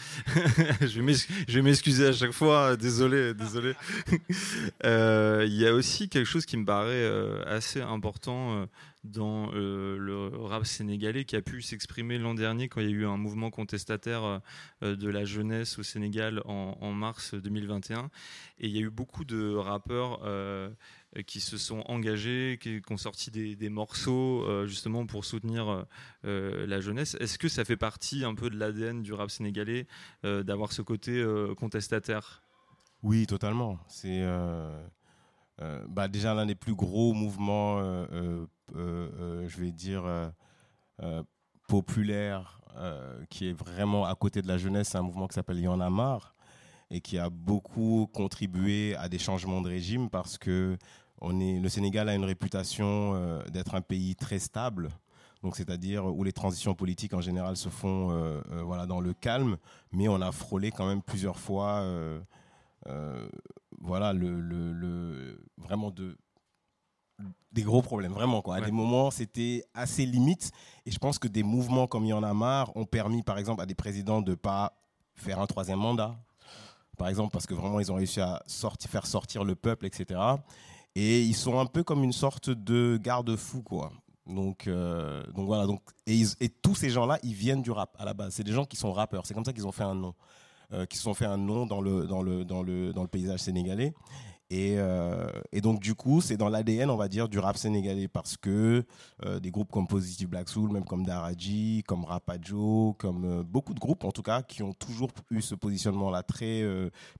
je vais m'excuser à chaque fois. Désolé, désolé. Euh, Il y a aussi quelque chose qui me paraît euh, assez important euh, dans le rap sénégalais qui a pu s'exprimer l'an dernier quand il y a eu un mouvement contestataire de la jeunesse au Sénégal en, mars 2021. Et il y a eu beaucoup de rappeurs qui se sont engagés, qui, ont sorti des, morceaux euh, justement pour soutenir euh, euh, la jeunesse. Est-ce que ça fait partie un peu de l'ADN du rap sénégalais euh, d'avoir ce côté euh, contestataire? Oui, totalement. C'est euh, euh, bah, déjà l'un des plus gros mouvements, euh, euh, euh, euh, je vais dire, euh, euh, euh, qui est vraiment à côté de la jeunesse. C'est un mouvement qui s'appelle Y en a et qui a beaucoup contribué à des changements de régime parce que on est, le Sénégal a une réputation euh, d'être un pays très stable. Donc, c'est-à-dire où les transitions politiques en général se font euh, euh, voilà, dans le calme, mais on a frôlé quand même plusieurs fois voilà, le, le, le- vraiment de, des gros problèmes, vraiment. Quoi. À des moments, c'était assez limite. Et je pense que des mouvements comme Il y en a marre ont permis, par exemple, à des présidents de ne pas faire un troisième mandat. Par exemple, parce que vraiment, ils ont réussi à sortir, faire sortir le peuple, etc. Et ils sont un peu comme une sorte de garde-fou, quoi. Donc, euh, donc voilà. Donc, et, tous ces gens-là, ils viennent du rap à la base. C'est des gens qui sont rappeurs. C'est comme ça qu'ils ont fait un nom, euh, qui se sont fait un nom dans le dans le dans le dans le paysage sénégalais. Et, euh, et donc du coup, c'est dans l'ADN, on va dire, du rap sénégalais parce que euh, des groupes comme Positive Black Soul, même comme Daraji, comme Rapajo, comme euh, beaucoup de groupes en tout cas, qui ont toujours eu ce positionnement-là très,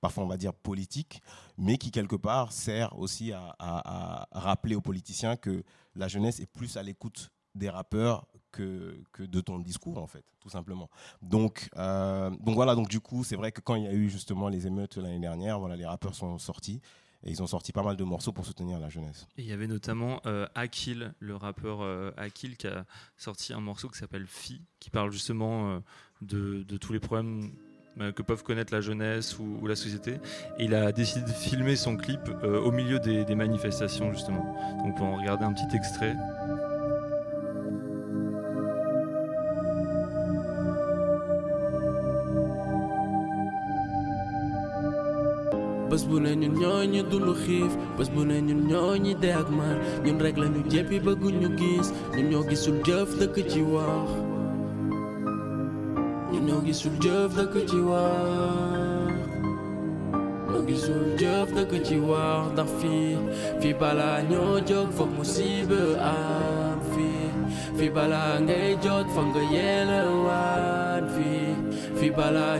parfois on va dire politique, mais qui quelque part sert aussi à, rappeler aux politiciens que la jeunesse est plus à l'écoute des rappeurs que, que de ton discours en fait, tout simplement. Donc, donc voilà, donc du coup, c'est vrai que quand il y a eu justement les émeutes l'année dernière, voilà, les rappeurs sont sortis et ils ont sorti pas mal de morceaux pour soutenir la jeunesse. Il y avait notamment euh, Akil, le rappeur euh, Akil, qui a sorti un morceau qui s'appelle Phi, qui parle justement euh, de, tous les problèmes euh, que peuvent connaître la jeunesse ou, ou la société. Et il a décidé de filmer son clip euh, au milieu des, des manifestations, justement. Donc on peut en regarder un petit extrait. Bés bu ne ñun ñoo ñu dund xiif bu ne ñun ñoo ñi dee ak mar. Ñun rek la ñu jéppi bëgguñu gis ñun ñoo gisul jëf dëkk ci wax. Ñun ñoo gisul jëf dëkk ci ci wax ndax fii fii balaa ñoo jóg foog musiba am fii. Fii balaa ngay jot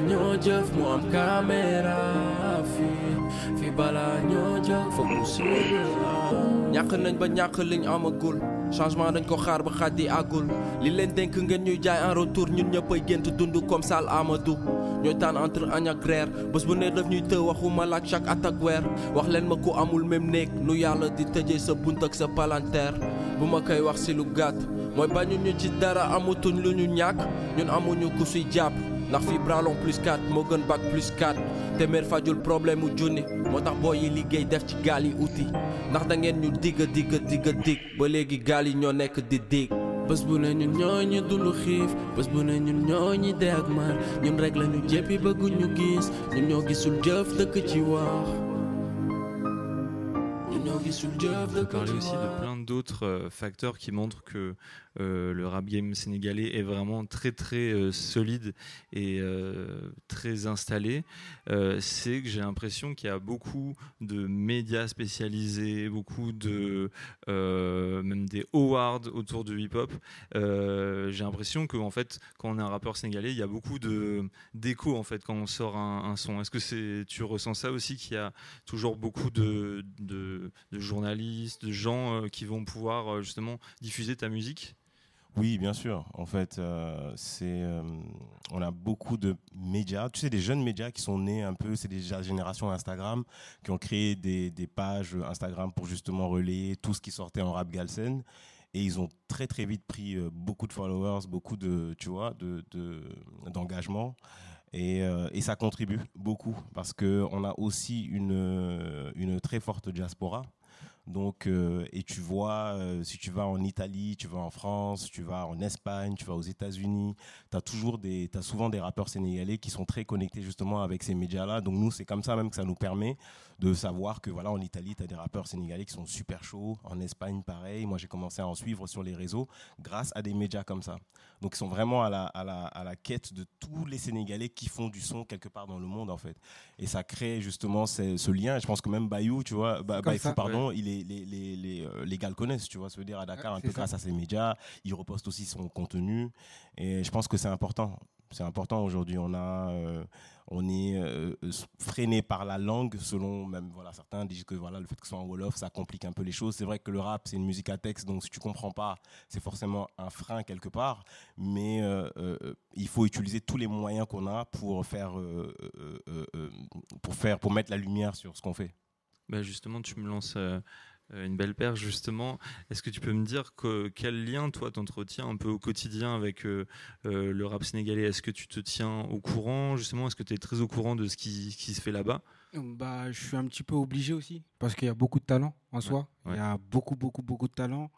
ñoo jëf mu am caméra fii balaa ñoo ñàkk nañ ba amagul changement dañ ko xaar ba xaddi àggul li leen dénk ngeen ñuy jaay en retour ñun ñëppay gént dund comme Sall Amadou ñooy tànn entre añ ak reer bu ne daf ñuy të waxuma chaque at ak weer wax ma ku amul même néeg nu yàlla di tëjee sa bunt ak sa palanteer bu ma koy wax si lu gàtt mooy bañu ñu ci dara amutuñ lu ñu ñàkk ñun amuñu ku suy ndax fii bralon plus 4 moo gën bac plus 4 téeméer fajul problème mu junni. Moo tax boo yi liggéey def ci gaal yi uti. Ndax da ngeen ñu digga digga digga dig. Ba léegi gaal yi ñoo nekk di dig. Bés bu ne ñun ñoo ñu dund xiif. Bés bu ne ñun ñoo ñi dee ak mar. Ñun rek bëgguñu gis. Ñun ñoo gisul jëf dëkk ci wax On peut parler aussi de plein d'autres euh, facteurs qui montrent que euh, le rap game sénégalais est vraiment très très euh, solide et euh, très installé. C'est que j'ai l'impression qu'il y a beaucoup de médias spécialisés, beaucoup de même des awards autour du hip-hop. J'ai l'impression que en fait, quand on est un rappeur sénégalais, il y a beaucoup de d'écho en fait quand on sort un, un son. Est-ce que c'est tu ressens ça aussi qu'il y a toujours beaucoup de, de, de journalistes, de gens euh, qui vont pouvoir euh, justement diffuser ta musique? Oui, bien sûr. En fait, euh, c'est, on a beaucoup de médias. Tu sais, des jeunes médias qui sont nés un peu, c'est déjà génération Instagram, qui ont créé des, pages Instagram pour justement relayer tout ce qui sortait en rap galsen. Et ils ont très très vite pris beaucoup de followers, beaucoup de, tu vois, de, de- d'engagement. Et, et ça contribue beaucoup parce que on a aussi une, une très forte diaspora. Donc, euh, et tu vois, euh, si tu vas en Italie, tu vas en France, tu vas en Espagne, tu vas aux États-Unis, tu as toujours des, t'as souvent des rappeurs sénégalais qui sont très connectés justement avec ces médias-là. Donc nous, c'est comme ça même que ça nous permet de savoir que voilà, en Italie, tu as des rappeurs sénégalais qui sont super chauds. En Espagne, pareil. Moi, j'ai commencé à en suivre sur les réseaux grâce à des médias comme ça. Donc, ils sont vraiment à la, à la, à la quête de tous les Sénégalais qui font du son quelque part dans le monde, en fait. Et ça crée justement ce, ce lien. Je pense que même Bayou, tu vois, Ba- Comme Baïfou, ça, pardon, il est, les, les, les, euh, les gars le connaissent, tu vois, se dire à Dakar, un peu ça. grâce à ses médias. Il reposte aussi son contenu. Et je pense que c'est important. C'est important aujourd'hui. On a, euh, on est euh, freiné par la langue, selon même voilà certains disent que voilà le fait que ce soit en wolof, ça complique un peu les choses. C'est vrai que le rap c'est une musique à texte, donc si tu comprends pas, c'est forcément un frein quelque part. Mais euh, il faut utiliser tous les moyens qu'on a pour faire, pour faire, pour mettre la lumière sur ce qu'on fait. Bah, justement, tu me lances euh, euh, une belle paire, justement. Est-ce que tu peux me dire que, quel lien, toi, t'entretiens un peu au quotidien avec euh, le rap sénégalais? Est-ce que tu te tiens au courant, justement Est-ce que tu es très au courant de ce qui, se fait là-bas? Bah, je suis un petit peu obligé aussi, parce qu'il y a beaucoup de talent en soi. ouais. Il y a beaucoup, beaucoup, beaucoup de talent.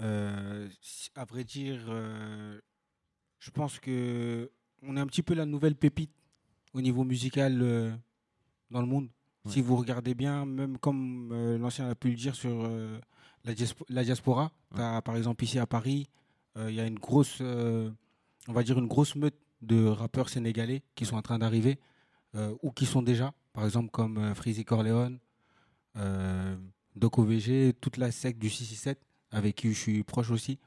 Euh, à vrai dire, euh, je pense que on est un petit peu la nouvelle pépite au niveau musical dans le monde. Si vous regardez bien, même comme euh, l'ancien a pu le dire sur euh, la, diaspo- la diaspora, t'as, par exemple ici à Paris, euh, il y a une grosse, on va dire une grosse meute de rappeurs sénégalais qui sont en train d'arriver ou qui sont déjà, par exemple comme Freezy Corleone, Doc OVG, toute la secte du 667 avec qui je suis proche aussi,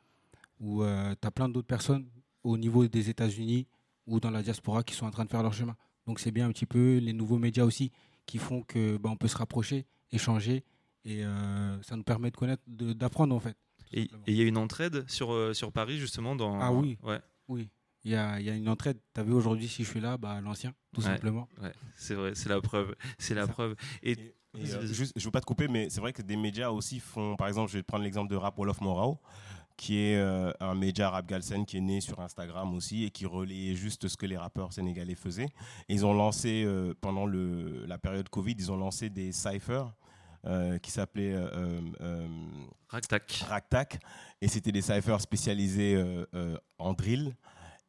où tu as plein d'autres personnes au niveau des États-Unis ou dans la diaspora qui sont en train de faire leur chemin. Donc c'est bien un petit peu les nouveaux médias aussi qui font que bah, on peut se rapprocher, échanger et euh, ça nous permet de connaître, d'apprendre en fait. Et il y a une entraide sur, euh, sur Paris, justement. Dans... Ah oui, Ouais. oui. Il y a, il y a une entraide. Tu as vu aujourd'hui si je suis là, bah, l'ancien, tout Ouais, simplement. ouais, c'est vrai, c'est la preuve. C'est la preuve. Et, euh, juste, je veux pas te couper, mais c'est vrai que des médias aussi font. Par exemple, je vais te prendre l'exemple de Rap Wall of Morao, qui est euh, un média rap galsen qui est né sur Instagram aussi et qui relayait juste ce que les rappeurs sénégalais faisaient. Et ils ont lancé, euh, pendant le, la période Covid, ils ont lancé des cyphers. euh, qui s'appelaient Ragtac. Ragtac. Et c'était des cyphers spécialisés en drill.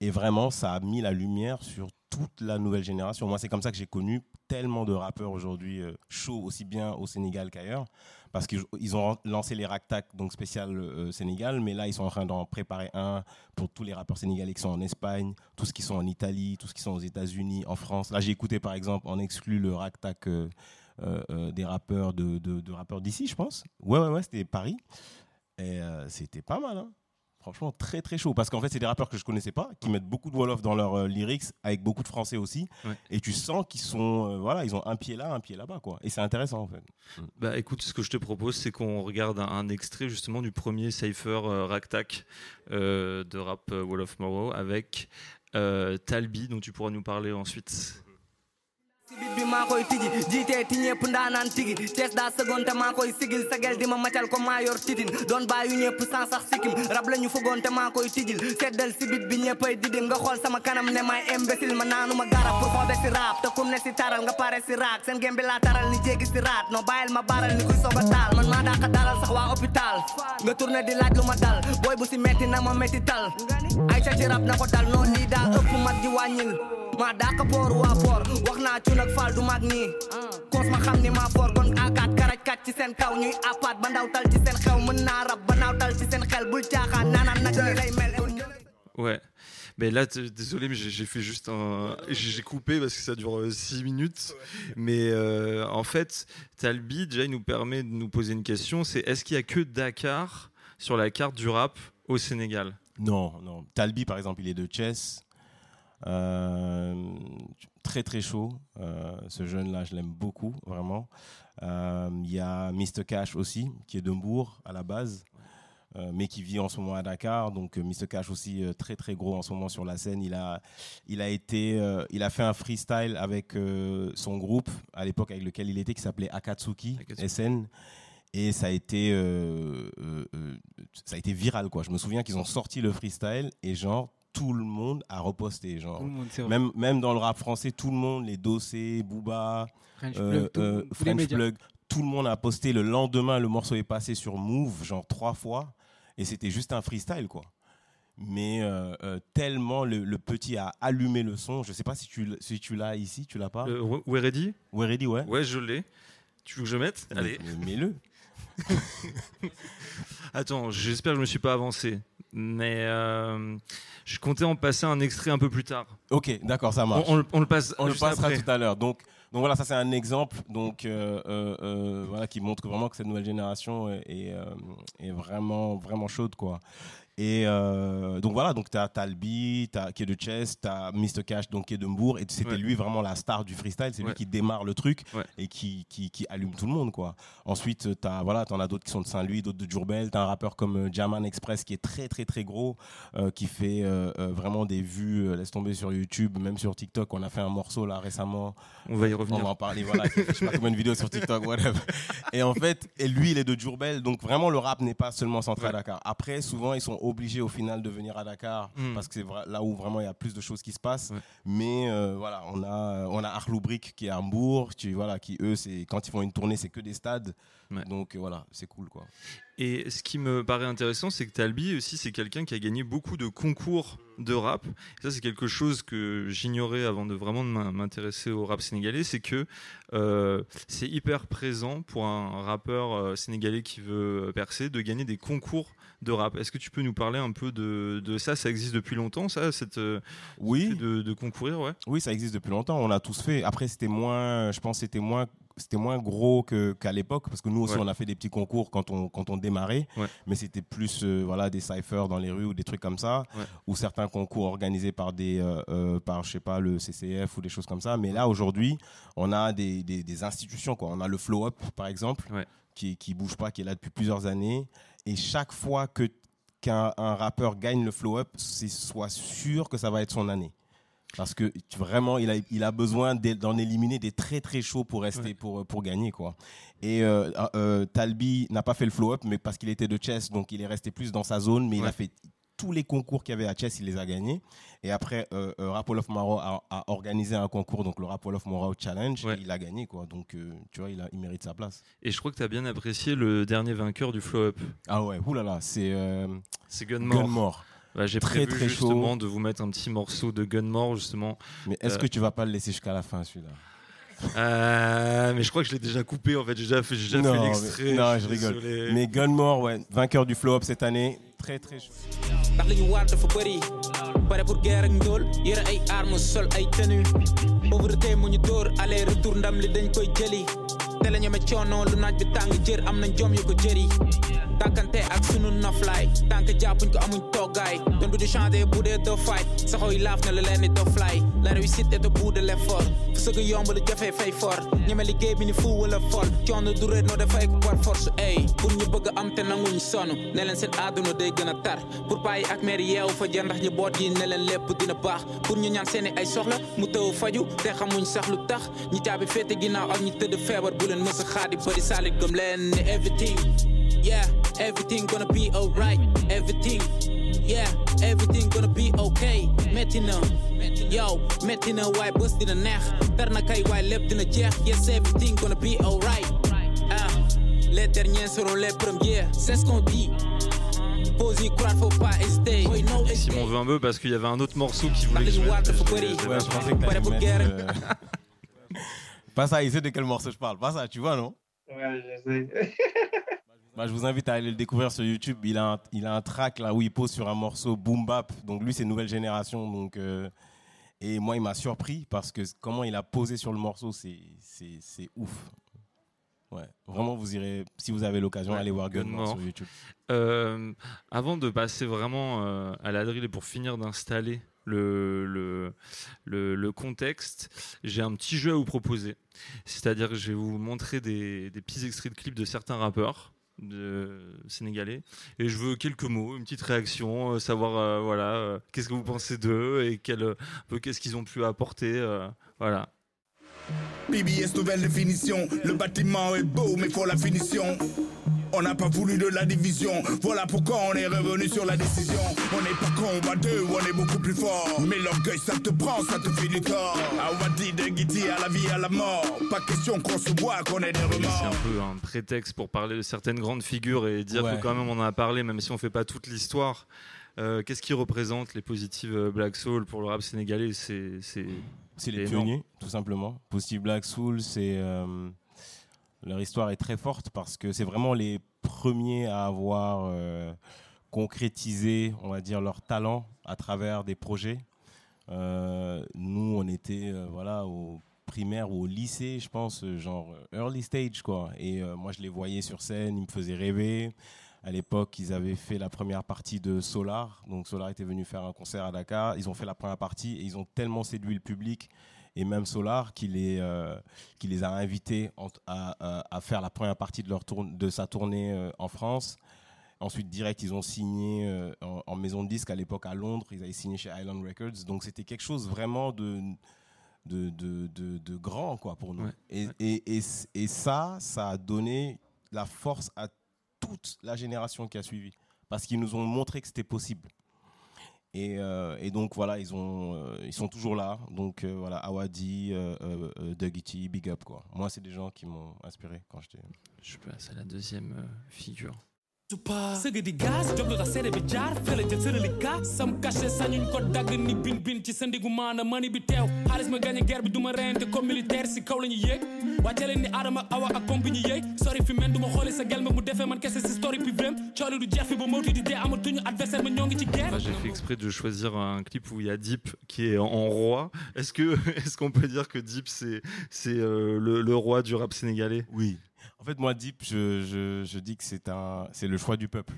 Et vraiment, ça a mis la lumière sur toute la nouvelle génération. Moi, c'est comme ça que j'ai connu tellement de rappeurs aujourd'hui euh, chauds, aussi bien au Sénégal qu'ailleurs. Parce qu'ils ils ont lancé les Ragtac, donc spécial euh, Sénégal, mais là, ils sont en train d'en préparer un pour tous les rappeurs sénégalais qui sont en Espagne, tous qui sont en Italie, tous qui sont aux États-Unis, en France. Là, j'ai écouté, par exemple, en exclu le Ragtac euh, euh, des rappeurs de, rappeurs d'ici, je pense. Ouais, ouais, ouais, c'était Paris. Et c'était pas mal, hein. Franchement, très très chaud. Parce qu'en fait, c'est des rappeurs que je connaissais pas, qui mettent beaucoup de Wolof dans leurs euh, lyrics, avec beaucoup de français aussi. Ouais. Et tu sens qu'ils sont, euh, voilà, ils ont un pied là, un pied là-bas, quoi. Et c'est intéressant, en fait. Bah écoute, ce que je te propose, c'est qu'on regarde un, un extrait justement du premier Cypher euh, euh, de rap euh, Wall of Morrow avec Talbi, dont tu pourras nous parler ensuite. Bit bi maa koy tiji jiitee ti ñépp ndaanaan tigi. Tees daa seconde maa koy sigil. Sagel di ma macal ko maa yor titin. Doon bàyyu ñëpp sans sax sikkim. Rab la ñu fugoon te maa koy tijil seddal si bit bi ñéppay didim nga xool sama kanam ne may imbécile. Ma naanu garab pour xoobe si te kum ne si taral nga pare si seen laa taral ni jéggi si raat. Ma baral ni kuy soog a taal. Man maa daaka dalal sax waa hôpital. Nga tourné di laaj lu maa daaka poor waa poor wax naa cu nag faal du mag nii koos ma xam ni maa foor kon akaat karaj kat ci seen kaw ñuy apaat ba ndaw tal ci seen xew mën naa rab ba naaw tal ci seen xel bul caaxaan naanaan nag ni lay mel Ouais. Mais là, désolé, mais j'ai fait juste un. J'ai coupé parce que ça dure 6 minutes. Mais euh, en fait, Talbi, déjà, il nous permet de nous poser une question c'est est-ce qu'il y a que Dakar sur la carte du rap au Sénégal? Non, non. Talbi, par exemple, il est de Chess. Euh, très très chaud. Euh, ce jeune-là, je l'aime beaucoup, vraiment. Euh, Il y a Mr. Cash aussi, qui est de Mbourg à la base, mais qui vit en ce moment à Dakar. Donc Mr. Cash aussi très très gros en ce moment sur la scène. Il a, il a été, euh, il a fait un freestyle avec euh, son groupe à l'époque avec lequel il était, qui s'appelait Akatsuki, SN. Et ça a été, euh, ça a été viral quoi. Je me souviens qu'ils ont sorti le freestyle et genre tout le monde a reposté genre. Tout le monde, c'est vrai. même même dans le rap français, tout le monde, les Dossé, Booba, French euh, Plug, tout- euh, French. Plug, tout le monde a posté. Le lendemain, le morceau est passé sur Move genre trois fois et c'était juste un freestyle quoi. Mais euh, euh, tellement le, le petit a allumé le son. Je sais pas si tu si tu l'as ici, tu l'as pas. Euh, We- Weredi Weredi, ouais. Ouais, je l'ai. Tu veux que je mette? Allez. mais mets-le. Attends, j'espère que je me suis pas avancé. Mais euh, je comptais en passer un extrait un peu plus tard. Ok, d'accord, ça marche. On, on le- on le passe. On le juste passera après. tout à l'heure. Donc, donc voilà, ça c'est un exemple donc, euh, euh, voilà, qui montre vraiment que cette nouvelle génération est, est vraiment, vraiment chaude. Quoi. Et euh, donc voilà, donc tu as Talbi, as, qui est de Chess, tu as Mr. Cash donc, qui est de Mbourg, et c'était Ouais. lui vraiment la star du freestyle, c'est lui qui démarre le truc Ouais. et qui, qui, qui allume tout le monde. Quoi. Ensuite, tu as, voilà, en as d'autres qui sont de Saint-Louis, d'autres de Djurbel, tu as un rappeur comme euh, Jaman Express qui est très très très gros, euh, qui fait euh, euh, vraiment des vues, euh, laisse tomber sur YouTube, même sur TikTok, on a fait un morceau là récemment. On va y revenir. On va en parler, voilà, je sais pas combien de vidéos sur TikTok, whatever. Et en fait, et lui, il est de Djurbel, donc vraiment le rap n'est pas seulement centré à Dakar. Après, souvent, ils sont obligés au final de venir à Dakar Mm. parce que c'est là où vraiment il y a plus de choses qui se passent. Mais euh, voilà, on a, on a Arlou Brick qui est à Hambourg, qui, voilà, qui eux, c'est quand ils font une tournée, c'est que des stades. Donc euh, voilà, c'est cool quoi. Et ce qui me paraît intéressant, c'est que Talbi aussi, c'est quelqu'un qui a gagné beaucoup de concours de rap. Ça, c'est quelque chose que j'ignorais avant de vraiment m'intéresser au rap sénégalais, c'est que euh, c'est hyper présent pour un rappeur sénégalais qui veut percer de gagner des concours de rap. Est-ce que tu peux nous parler un peu de, de ça? Ça existe depuis longtemps, ça, cette euh, Oui. de, de concourir, ouais? Oui, ça existe depuis longtemps. On a tous fait. Après, c'était moins, je pense, c'était moins, c'était moins gros que- qu'à l'époque, parce que nous aussi, Ouais. on a fait des petits concours quand on quand on démarrait. Ouais. Mais c'était plus, euh, voilà, des cyphers dans les rues ou des trucs comme ça, Ouais. ou certains concours organisés par des, euh, par je sais pas, le CCF ou des choses comme ça. Mais là, aujourd'hui, on a des, des, des institutions, quoi. On a le Flow Up, par exemple, qui qui bouge pas, qui est là depuis plusieurs années. Et chaque fois que qu'un un rappeur gagne le Flow Up, c'est soit sûr que ça va être son année. Parce que vraiment, il a, il a besoin d'en éliminer des très très chauds pour rester, pour, pour gagner. Quoi. Et euh, euh, Talbi n'a pas fait le flow-up, mais parce qu'il était de chess, donc il est resté plus dans sa zone, mais il a fait tous les concours qu'il y avait à chess, il les a gagnés. Et après, euh, euh, Rap Wall of Maro a, a organisé un concours, donc le Rap Wall of Maro Challenge, et il a gagné. Quoi. Donc, euh, tu vois, il, a, il mérite sa place. Et je crois que tu as bien apprécié le dernier vainqueur du Flow Up. Ah ouais, oulala, c'est. euh, c'est Gunmore. Gunmore. Bah, J'ai prévu très chaud. justement de vous mettre un petit morceau de Gunmore, justement. Mais est-ce Euh, que tu vas pas le laisser jusqu'à la fin, celui-là? Euh, mais je crois que je l'ai déjà coupé en fait. J'ai déjà fait, l'extrait. non, je rigole. désolé. Mais Gunmore, ouais, vainqueur du Flow Up cette année, très très chaud. ndax li ñu waar dafa bëri. bare pour guerre ak ndóol yore ay armes sol ay tenue pauvreté mu ñu dóor aller retour ndam li dañ koy jëli. Te la ñeme coono lu naaj bi tàng jër am nañ jom yu ko jëri. Tàkkante ak sunu noflaay. Tànk jàppuñ ko amuñ toggaay. Don du di bu dee doo fight saxoo yi laaf na la leen ni doo fly la réussite est au bout de l'effort. Fu sëgg yomb lu jafee fay fort ñeme liggéey bi ni fu wala fol coono du réer noo dafay ko par pour ñu bëgg am te nanguñ sonn. Ne leen seen gën a tar. Pour bàyyi ak mère yeewu fa jar ndax ñi boot yi ne leen lépp dina baax. Pour ñu ñaan seeni ay soxla mu tëw faju te xamuñ sax lu tax. Ñi caabi féete ginnaaw ak ñi tëdd feebar bu leen mës a xaadi bëri saalit leen ne everything gonna be alright. Everything yeah everything gonna be okay. Metti na yow metti na waaye bés dina neex tar na kay waaye lépp dina jeex yes everything gonna be alright. Ah les derniers seront les premiers. C'est ce qu'on dit. Simon veut un peu parce qu'il y avait un autre morceau qui voulait que je mette. Euh, Pas ça, il sait de quel morceau je parle. Pas ça, tu vois, non? Ouais, je sais. Bah, je vous invite à aller le découvrir sur YouTube. Il a un, il a un track là où il pose sur un morceau boom bap. Donc lui, c'est nouvelle génération. Donc, euh, et moi, il m'a surpris parce que comment il a posé sur le morceau, c'est ouf. Ouais, vraiment, vous irez, si vous avez l'occasion, Ouais, allez voir Gunmore. Gunmore sur YouTube. Euh, avant de passer vraiment euh, à la drill et pour finir d'installer le, le, le, le contexte, j'ai un petit jeu à vous proposer. C'est-à-dire que je vais vous montrer des, des petits extraits de clips de certains rappeurs de sénégalais et je veux quelques mots, une petite réaction, euh, savoir euh, voilà euh, qu'est-ce que vous pensez d'eux et quel, qu'est-ce qu'ils ont pu apporter, voilà. BBS nouvelle définition. Le bâtiment est beau, mais faut la finition. On n'a pas voulu de la division. Voilà pourquoi on est revenu sur la décision. On n'est pas con, on va deux, on est beaucoup plus fort. Mais l'orgueil, ça te prend, ça te fait du corps. Ah, on va dire de Guiti à la vie, à la mort. Pas question qu'on se voit, qu'on ait des C'est remords. un peu un prétexte pour parler de certaines grandes figures et dire Ouais. que quand même on en a parlé, même si on fait pas toute l'histoire. Euh, Qu'est-ce qui représente les positives euh, Black Soul pour le rap sénégalais? C'est c'est les énorme. pionniers, tout simplement. Positive Black Soul, c'est euh, leur histoire est très forte parce que c'est vraiment les premiers à avoir euh, concrétisé, on va dire, leur talent à travers des projets. Euh, nous, on était voilà au primaire ou au lycée, je pense, genre early stage quoi. Et moi, je les voyais sur scène, ils me faisaient rêver. À l'époque, ils avaient fait la première partie de Solar. Donc Solar était venu faire un concert à Dakar. Ils ont fait la première partie et ils ont tellement séduit le public et même Solar qui les, euh, qui les a invités à, à- à faire la première partie de, leur tourne, de sa tournée euh, en France. Ensuite, direct, ils ont signé euh, en, en maison de disque à l'époque à Londres. Ils avaient signé chez Island Records. Donc c'était quelque chose vraiment de, de, de, de- de grand quoi, pour nous. Ouais. Et, et, et, et ça, ça a donné la force à toute la génération qui a suivi. Parce qu'ils nous ont montré que c'était possible. Et, euh, et donc voilà, ils, ont, euh, ils sont toujours là. Donc euh, voilà, Awadi, euh, Doug Itchy, Big Up. Quoi. Moi, c'est des gens qui m'ont inspiré quand j'étais. Je passe à la deuxième figure. sëgg di gaz jóg lu tax seede bi jaar fële jël sërali ka. Sam caché sañuñ ko dagg ni bin bin ci sa ndigu maana mani bi teew. Xaalis ma gagné guerre bi du ma reyante comme militaire si kaw la ñu yéeg. Wàcce leen ni Adama ak Awa ak compagnie yéeg. Sori fi men du ma xooli sa gel ma mu defee man kese si story puis vrem cooli du jeex fi ba mawti di dee amatuñu adversaire ma ñoo ngi ci guerre. Là, j'ai fait exprès de choisir un clip où il y a Deep qui est en roi. Est-ce que est-ce qu'on peut dire que Deep c'est c'est euh, le, le roi du rap sénégalais? Oui. En fait, moi, Deep, je, je, je dis que c'est un, c'est le choix du peuple.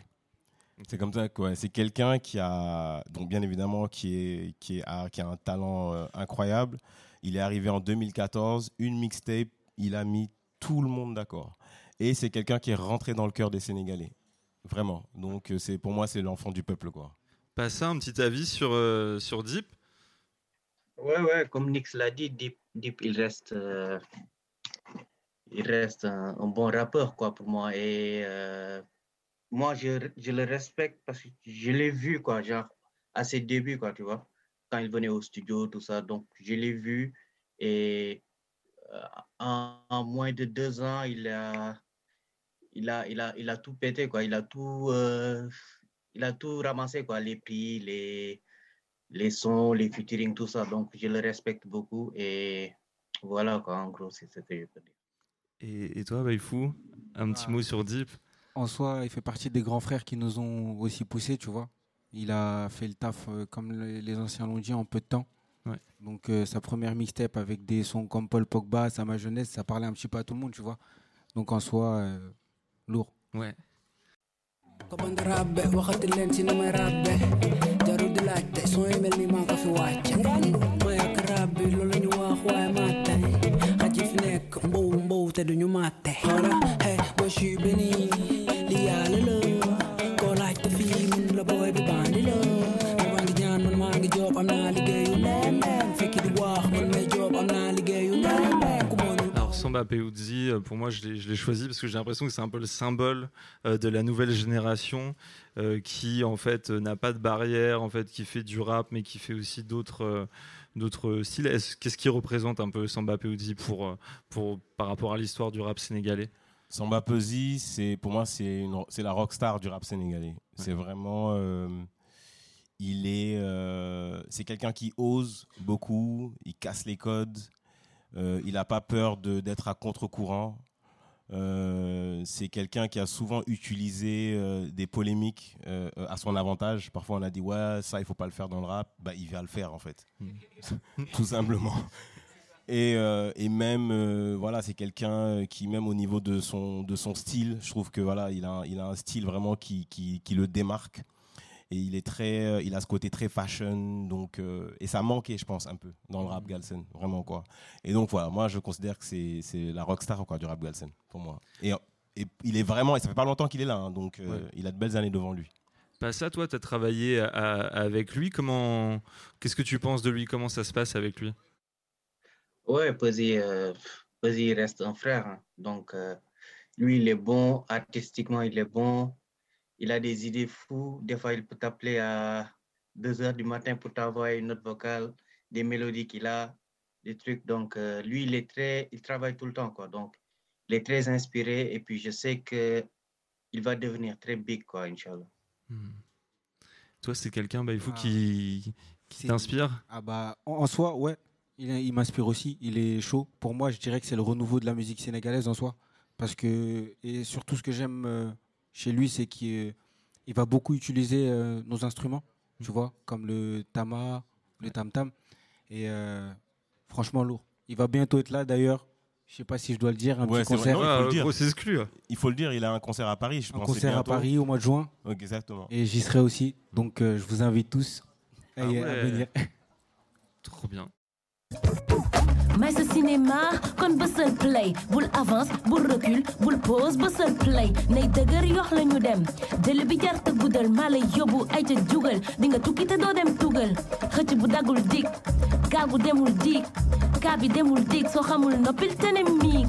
C'est comme ça, quoi. C'est quelqu'un qui a, donc bien évidemment, qui est, qui est, a, qui a un talent euh, incroyable. Il est arrivé en 2014, une mixtape, il a mis tout le monde d'accord. Et c'est quelqu'un qui est rentré dans le cœur des Sénégalais, vraiment. Donc euh, c'est, pour moi, c'est l'enfant du peuple, quoi. Passe un petit avis sur euh, sur Deep. Ouais, ouais, comme Nix l'a dit, Deep, Deep, il reste, euh, il reste un, bon rappeur, quoi, pour moi. Et euh, moi, je, je le respecte parce que je l'ai vu, quoi, genre, à ses débuts, quoi, tu vois, quand il venait au studio, tout ça. Donc, je l'ai vu et euh, en, en moins de deux ans, il a, il a, il a, il a tout pété, quoi. Il a tout, euh, il a tout ramassé, quoi, les prix, les, les sons, les featuring, tout ça. Donc, je le respecte beaucoup et voilà, quoi, en gros, c'est ce que je peux dire. Et, et toi, Baifou, un petit mot sur Deep. En soi, il fait partie des grands frères qui nous ont aussi poussés, tu vois. Il a fait le taf, euh, comme le- les anciens l'ont dit, en peu de temps. Ouais. Donc, euh, sa première mixtape avec des sons comme Paul Pogba, ça ma jeunesse, ça parlait un petit peu à tout le monde, tu vois. Donc, en soi, euh, lourd. Ouais. Te Samba Peuzzi, euh, pour moi, je l'ai choisi parce que j'ai l'impression que c'est un peu le symbole euh, de la nouvelle génération euh, qui, en fait, n'a pas de barrière, qui fait du rap, mais qui fait aussi d'autres d'autres styles. Est-ce- Qu'est-ce qui représente un peu Samba Peuzzi pour, euh, pour, par rapport à l'histoire du rap sénégalais? Samba Peuzzi, c'est pour moi c'est c'est la rockstar du rap sénégalais. C'est vraiment euh, il est euh, c'est quelqu'un qui ose beaucoup, il casse les codes, euh, il n'a pas peur de- d'être à contre-courant. Euh, c'est quelqu'un qui a souvent utilisé euh, des polémiques euh, à son avantage. Parfois, on a dit ouais, ça, il faut pas le faire dans le rap. Bah, il va le faire en fait, tout simplement. Et, et même, voilà, c'est quelqu'un qui, même au niveau de son, de son style, je trouve que voilà, il a, un- il a un style vraiment qui, qui, qui le démarque. Et il est très, euh, il a ce côté très fashion, donc euh, et ça manquait, je pense, un peu dans le rap Galsen, vraiment quoi. Et donc voilà, moi je considère que c'est, c'est la rockstar quoi du rap Galsen pour moi. Et, et il est vraiment, et ça fait pas longtemps qu'il est là, hein, donc euh, Ouais. il a de belles années devant lui. Pas ça, toi, tu as travaillé à- à- avec lui. Comment Qu'est-ce que tu penses de lui? Comment ça se passe avec lui? Ouais, Peuzzi, euh, reste un frère. hein. Donc, euh, lui, il est bon. Artistiquement, il est bon. Il a des idées fous. Des fois, il peut t'appeler à 2 heures du matin pour t'envoyer une note vocale, des mélodies qu'il a, des trucs. Donc, euh, lui, il est très, il travaille tout le temps, quoi. Donc, il est très inspiré. Et puis, je sais que il va devenir très big, quoi, Inch'Allah. Toi, c'est quelqu'un, Baifou, qui, qui t'inspire Ah bah, en, en soi, ouais, il, il m'inspire aussi. Il est chaud. Pour moi, je dirais que c'est le renouveau de la musique sénégalaise en soi. Parce que, et surtout ce que j'aime euh, chez lui, c'est qu'il il va beaucoup utiliser euh, nos instruments, tu vois, comme le tama, le tam-tam. Et euh, franchement, lourd. Il va bientôt être là d'ailleurs. Je sais pas si je dois le dire, un Ouais, petit c'est vrai. concert. Non, il faut le dire. exclu. Il faut le dire, il a un concert à Paris, je Un pense. c'est concert à. Paris au mois de juin. Exactement. Et j'y serai aussi. Donc euh, je vous invite tous à, Ah y- à ouais. venir. Trop bien. May sa cinéma kon bësal play. Bul avance bul recul bul pause bësal play. Nay dëgër yox la ñu dem. Jël bi jar te guddal maa lay yóbbu ay ca jugal. Di nga tukki te doo dem tugal. Xëcc bu daggul dig gaal gu demul kaa bi demul dig soo xamul noppil te ne miig.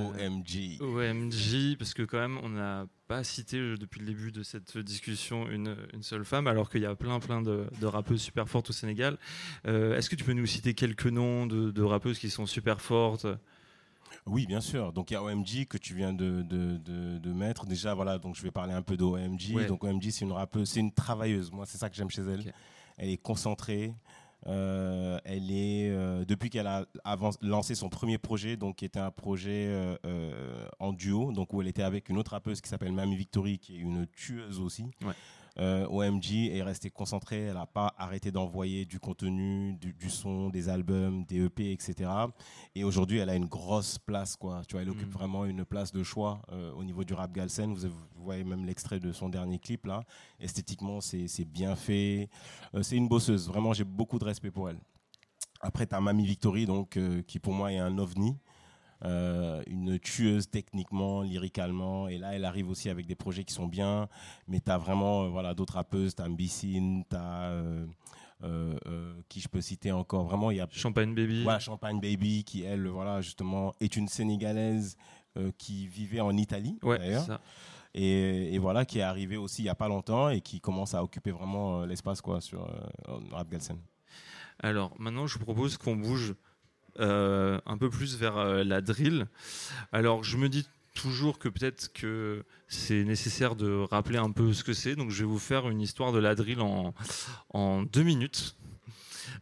OMG. OMG, parce que quand même, on n'a pas cité euh, depuis le début de cette discussion une, une seule femme, alors qu'il y a plein plein de, de rappeuses super fortes au Sénégal. Euh, Est-ce que tu peux nous citer quelques noms de, de rappeuses qui sont super fortes? Oui, bien sûr. Donc il y a OMG que tu viens de, de, de, de mettre. Déjà, voilà, donc je vais parler un peu d'OMG. Ouais. Donc OMG, c'est une rappeuse, c'est une travailleuse. Moi, c'est ça que j'aime chez elle. Elle est concentrée. Euh, elle est euh, depuis qu'elle a lancé son premier projet, donc qui était un projet euh, en duo, donc où elle était avec une autre rappeuse qui s'appelle Mamie Victory, qui est une tueuse aussi. Euh, OMG est restée concentrée, elle n'a pas arrêté d'envoyer du contenu, du, du son, des albums, des EP, etc. Et aujourd'hui, elle a une grosse place, quoi. Tu vois, elle occupe vraiment une place de choix euh, au niveau du rap galsen. Vous, vous voyez même l'extrait de son dernier clip là. Esthétiquement, c'est bien fait. Euh, c'est une bosseuse. Vraiment, j'ai beaucoup de respect pour elle. Après, tu as Mamie Victory, donc, qui pour moi est un ovni. Euh, une tueuse techniquement, lyricalement. Et là, elle arrive aussi avec des projets qui sont bien. Mais tu as vraiment euh, voilà, d'autres rappeuses. Tu as Mbissine, tu as. qui je peux citer encore Vraiment, il y a. Champagne Baby. Voilà, Champagne Baby, qui elle, voilà, justement, est une Sénégalaise euh, qui vivait en Italie, Ouais, d'ailleurs. Et, et voilà, qui est arrivée aussi il n'y a pas longtemps et qui commence à occuper vraiment euh, l'espace quoi sur euh, Rap Galsen. Alors maintenant, je vous propose qu'on bouge euh, un peu plus vers euh, la drill. Alors je me dis toujours que peut-être que c'est nécessaire de rappeler un peu ce que c'est, donc je vais vous faire une histoire de la drill en, deux minutes.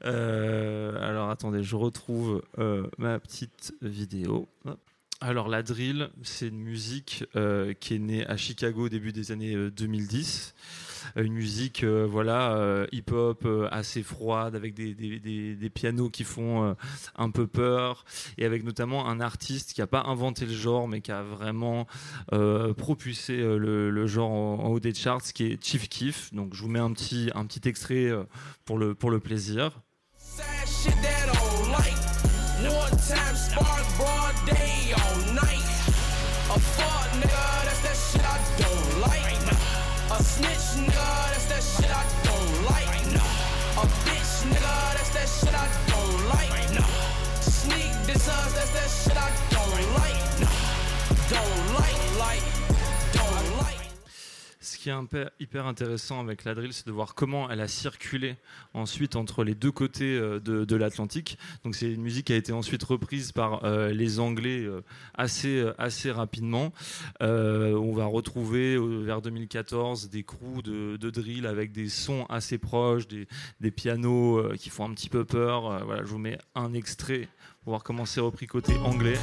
Euh, alors attendez, je retrouve euh, ma petite vidéo. Alors la drill, c'est une musique euh, qui est née à Chicago au début des années euh, 2010. Euh, Une musique euh, voilà euh, hip-hop assez froide avec des, des- des- pianos qui font un peu peur et avec notamment un artiste qui n'a pas inventé le genre mais qui a vraiment propulsé le, le genre en, haut des charts qui est Chief Keef. Donc je vous mets un petit, un petit extrait pour le, pour le plaisir. Snitch nigga, that's that shit I don't like. A bitch nigga, that's that shit I don't like. Sneak this us, that's that shit I don't like. Don't like, like, don't like. Ce qui est hyper intéressant avec la drill, c'est de voir comment elle a circulé ensuite entre les deux côtés euh, de, l'Atlantique. Donc c'est une musique qui a été ensuite reprise par euh, les Anglais euh, assez, assez rapidement. On va retrouver vers 2014 des crews de, drill avec des sons assez proches, des, pianos qui font un petit peu peur. Voilà, je vous mets un extrait pour voir comment c'est repris côté anglais.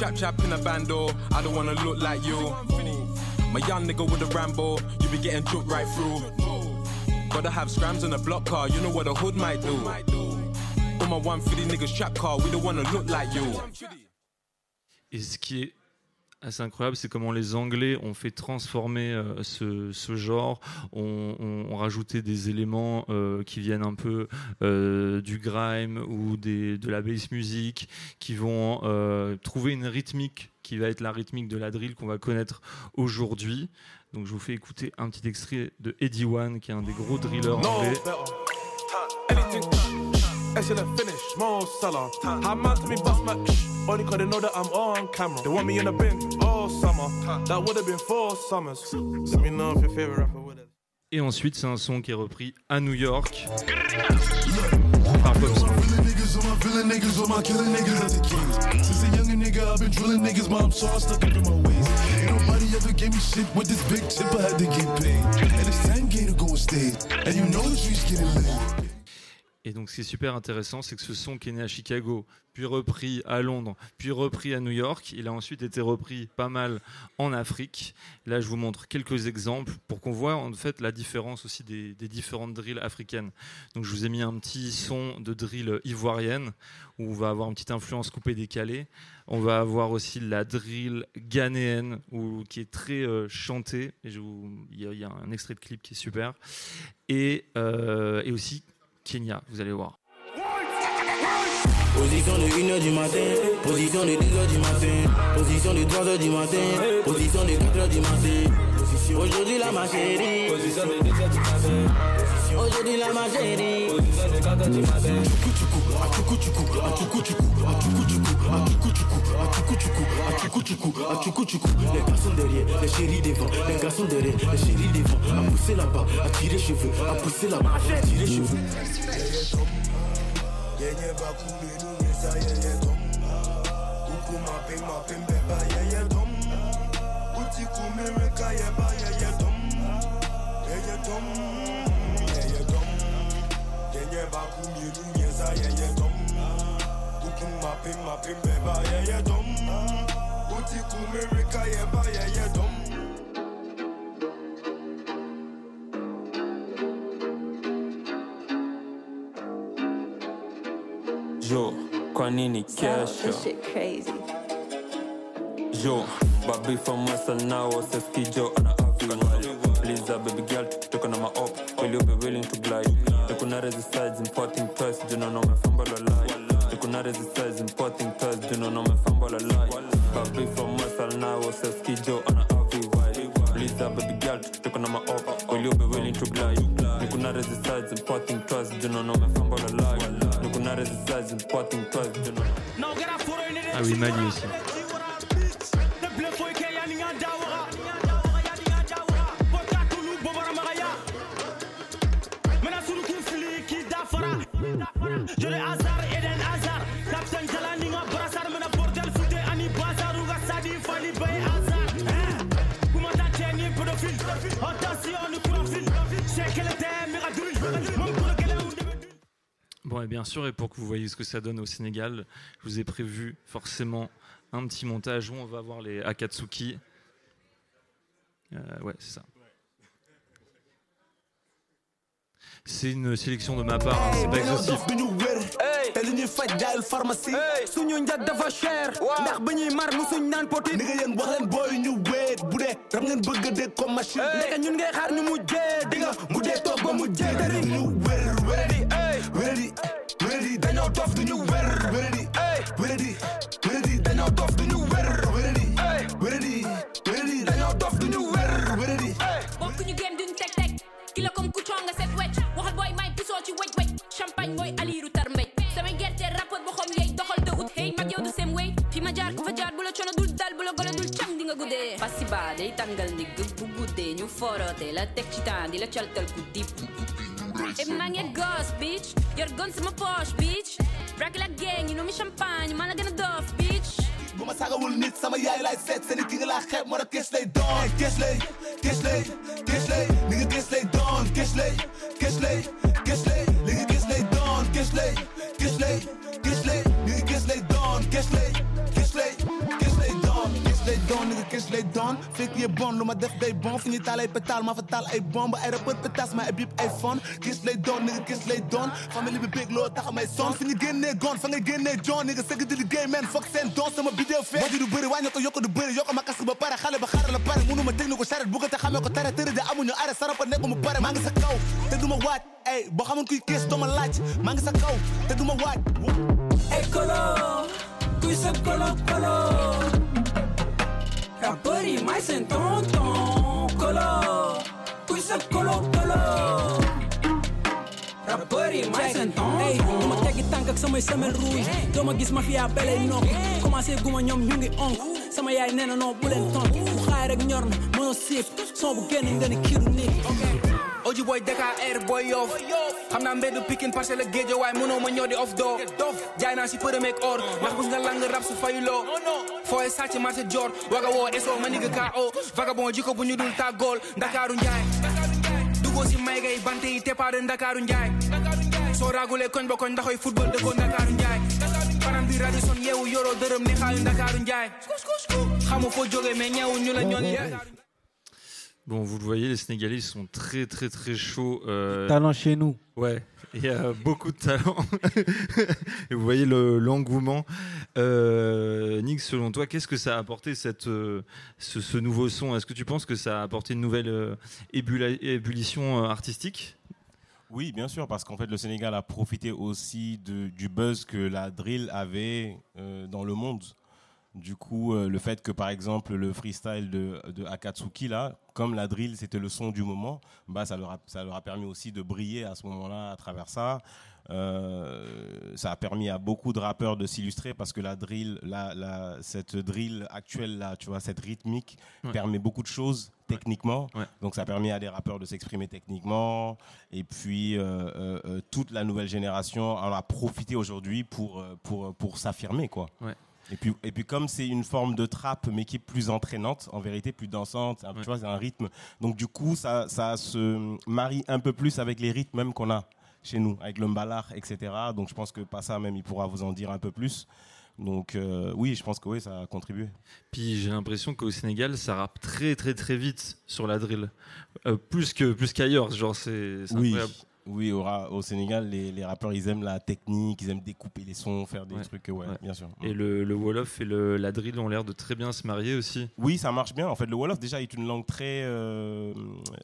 Chap chap in a bando, I don't wanna look like you. My young nigga with a Rambo, you be getting took right through. Gotta have scrams in a block car, you know what a hood might do. All my 150 niggas trap car, we don't wanna look like you. Et ce qui est assez incroyable, c'est comment les Anglais ont fait transformer euh, ce, ce genre, ont, ont- ont rajouté des éléments euh, qui viennent un peu euh, du grime ou des, de la bass music, qui vont euh, trouver une rythmique qui va être la rythmique de la drill qu'on va connaître aujourd'hui. Donc je vous fais écouter un petit extrait de Eddie One, qui est un des gros drillers No anglais. better. Anything. Excellent finish, Mo Salah. How mad to me bust my only cause they know that I'm on camera. They want me in the bin all summer. That would have been four summers. Let me know if your favorite rapper would have. Et ensuite, c'est un son qui est repris à New York par Pop Smoke. Feeling niggas on my feeling niggas on my killing niggas as a kid. Since a younger nigga, I've been drilling niggas, mom, so I stuck up in my ways. Ain't nobody ever gave me shit with this big chip, I had to get paid. And it's 10K to go and stay. And you know the streets getting lit. Et donc, ce qui est super intéressant, c'est que ce son qui est né à Chicago, puis repris à Londres, puis repris à New York, il a ensuite été repris pas mal en Afrique. Là, je vous montre quelques exemples pour qu'on voit en fait la différence aussi des, des différentes drills africaines. Donc, je vous ai mis un petit son de drill ivoirienne où on va avoir une petite influence coupée décalée. On va avoir aussi la drill ghanéenne où, qui est très euh, chantée. Il y, y a un extrait de clip qui est super. Et, euh, et aussi Kenya, vous allez voir. Position de 1h du matin, position de 2h du matin, position de 3h du matin, position de 4h du matin. Aujourd'hui la ma chérie, position de 2h du matin. Aujourd'hui la ma chérie, position de 4h du matin. Achuku chuku, achuku chuku, achuku chuku, achuku chuku, achuku chuku, achuku chuku, achuku chuku. Les garçons derrière, les chéris devant, les garçons derrière, les chéris devant. À pousser là-bas, à tirer cheveux, à pousser là-bas, à tirer cheveux. Denye ba kumiru nyeza yeah yeah dom Ukum ma ping ma ping beba yeah yeah dom Uti kumirika yeah ba yeah yeah dom Jo, kwa nini kesho? This shit crazy. Jo, babi from Western now Seski Jo ana aviwa Please uh, baby girl tukitoka na maop Will you be willing to glide? Nikuna resistance importing toys Do not know me fumble a lie Nikuna resistance importing toys Do not know me fumble a lie. Babi from muscle now Seski Jo ana aviwa Please up baby girl tuko na maop Will you be willing to glide? Nikuna resistance importing toys Do not know me fumble a lie Nikuna resistance importing toys Do not Ah oui, Mali aussi. Bon, et bien sûr, et pour que vous voyez ce que ça donne au Sénégal, je vous ai prévu forcément un petit montage où on va voir les Akatsuki. Euh, ouais, c'est ça. C'est une sélection de ma part, hein, c'est pas exhaustif. duñu wér te li ñuy faj jaayul pharmacie. Suñu njag dafa cher. Ndax ba ñuy mar musuñ naan poti ni nga yéen wax leen booy ñu wéet bu dee. Daf ngeen bëgg a dégg comme machine. Ndeke ñun ngay xaar ñu mujjee. Di nga mu dee toog ba mujjee te ci wej wej champagne mooy aliiru tar mbéj samay gerte rapport boo xam yeey doxal te ut hey mag yow du seen way. Fi ma jaar ku fa jaar bu la coono dul dal bu la golo dul cam di nga guddee fasi ba day tàngal ndigg bu guddee ñu foroote la teg ci temps di la caltal ku dip. Et maa ngi gos bitch yor gon sama poche bitch. Braque la gang yi noomi champagne. Maa la gën a bitch bu ma saagawul nit sama yaay laay seet. Seen ki nga laa xeeb moo tax kees lay doon. Kees lay kees lay kees lay li nga kees lay doon. Kees lay kees lay kees lay li nga kees lay doon. Kees lay kees lay kees lay li nga kees lay doon. Kees lay doon kees lay doon li nga kees lay doon fekk yee bon lu ma def day bon fu ñuy taal ay pétale maa fa taal ay bombe. Ay rappeur pétasse ma ay bip ay fon kees lay doon li nga kees lay doon famille bi bég loo tax may son fu ñu génnee gon fa nga génnee jon ni nga sëgg di liggéey men foog seen don sama bidéo fee boo du bëri wàññi ko yokk du bëri yokk ma kas ba pare xale ba xaaral la pare. Munu ma technique ko charette bu ko te xamee ko tere tëri de amuñu arrêt sarapa nekk mu pare. Maa ngi sa kaw te du ma waaj. Ey boo xamoon kuy kees doo ma laaj. Maa ngi sa kaw te du ma waaj. Hey colo, kuy sa colo colo Rappeur yi may seen tonton colo, kuy sa colo colo Rappeur yi may seen tonton Hey, du ma teggi tànk ak samay semelle rouge doo ma gis mafia belay nokk commencé guma ñoom ñu ngi onk sama yaay nee na non bu leen tontu bu xaay rek ñor na mënoo siif son bu génn nga ni kiiru nit Oji boy DKR boy yof xam naa mbeddu Pikine parce que géejo waaye mënoo di off doo jaay naa si ak or. Ndax bus nga lang rap su fayuloo fooy sàcc marché jor. Waga woo eso ma nigga KO vagabond jiko bu ñu dul tàggool ndakaaru njaay dugoo si may gay bante yi tepaade ndakaaru njaay soo raagulee koñ ba koñ ndaxoy football dëkkoo ndakaaru njaay param bi Radisson yeewu yoroo dërëm ne xaayu ndakaaru njaay xamu foo jógee mais ñeewu ñu la Bon, vous le voyez, les Sénégalais ils sont très très très chauds. euh, Talent chez nous. Ouais, il y a beaucoup de talent. Et vous voyez le- l'engouement. Euh, Nick, selon toi, qu'est-ce que ça a apporté cette, euh, ce, ce nouveau son? Est-ce que tu penses que ça a apporté une nouvelle euh, ébullition euh, artistique? Oui, bien sûr, parce qu'en fait, le Sénégal a profité aussi de- du buzz que la drill avait euh, dans le monde. Du coup, euh, le fait que, par exemple, le freestyle de, de Akatsuki, là, comme la drill, c'était le son du moment, bah, ça, leur a, ça leur a permis aussi de briller à ce moment-là à travers ça. Euh, ça a permis à beaucoup de rappeurs de s'illustrer parce que la drill, la, la- cette drill actuelle là, tu vois, cette rythmique Ouais. permet beaucoup de choses techniquement. Donc ça a permis à des rappeurs de s'exprimer techniquement. Et puis euh, toute la nouvelle génération en a profité aujourd'hui pour, pour, pour s'affirmer quoi. Ouais. Et puis, et puis comme c'est une forme de trap, mais qui est plus entraînante, en vérité, plus dansante, tu vois, c'est un rythme. Donc du coup, ça, ça se marie un peu plus avec les rythmes même qu'on a chez nous, avec le mbalar, etc. Donc je pense que Passa même, il pourra vous en dire un peu plus. Donc euh, oui, je pense que oui, ça a contribué. Puis j'ai l'impression qu'au Sénégal, ça rappe très très très vite sur la drill, Euh, plus que plus qu'ailleurs. Genre c'est c'est Oui, incroyable. Oui au, ra- au Sénégal, les, les rappeurs, ils aiment la technique, ils aiment découper les sons, faire des Ouais. trucs, ouais, Ouais. bien sûr. Et le, le Wolof et le, la drill ont l'air de très bien se marier aussi. Oui, ça marche bien. En fait, le Wolof déjà est une langue très, euh,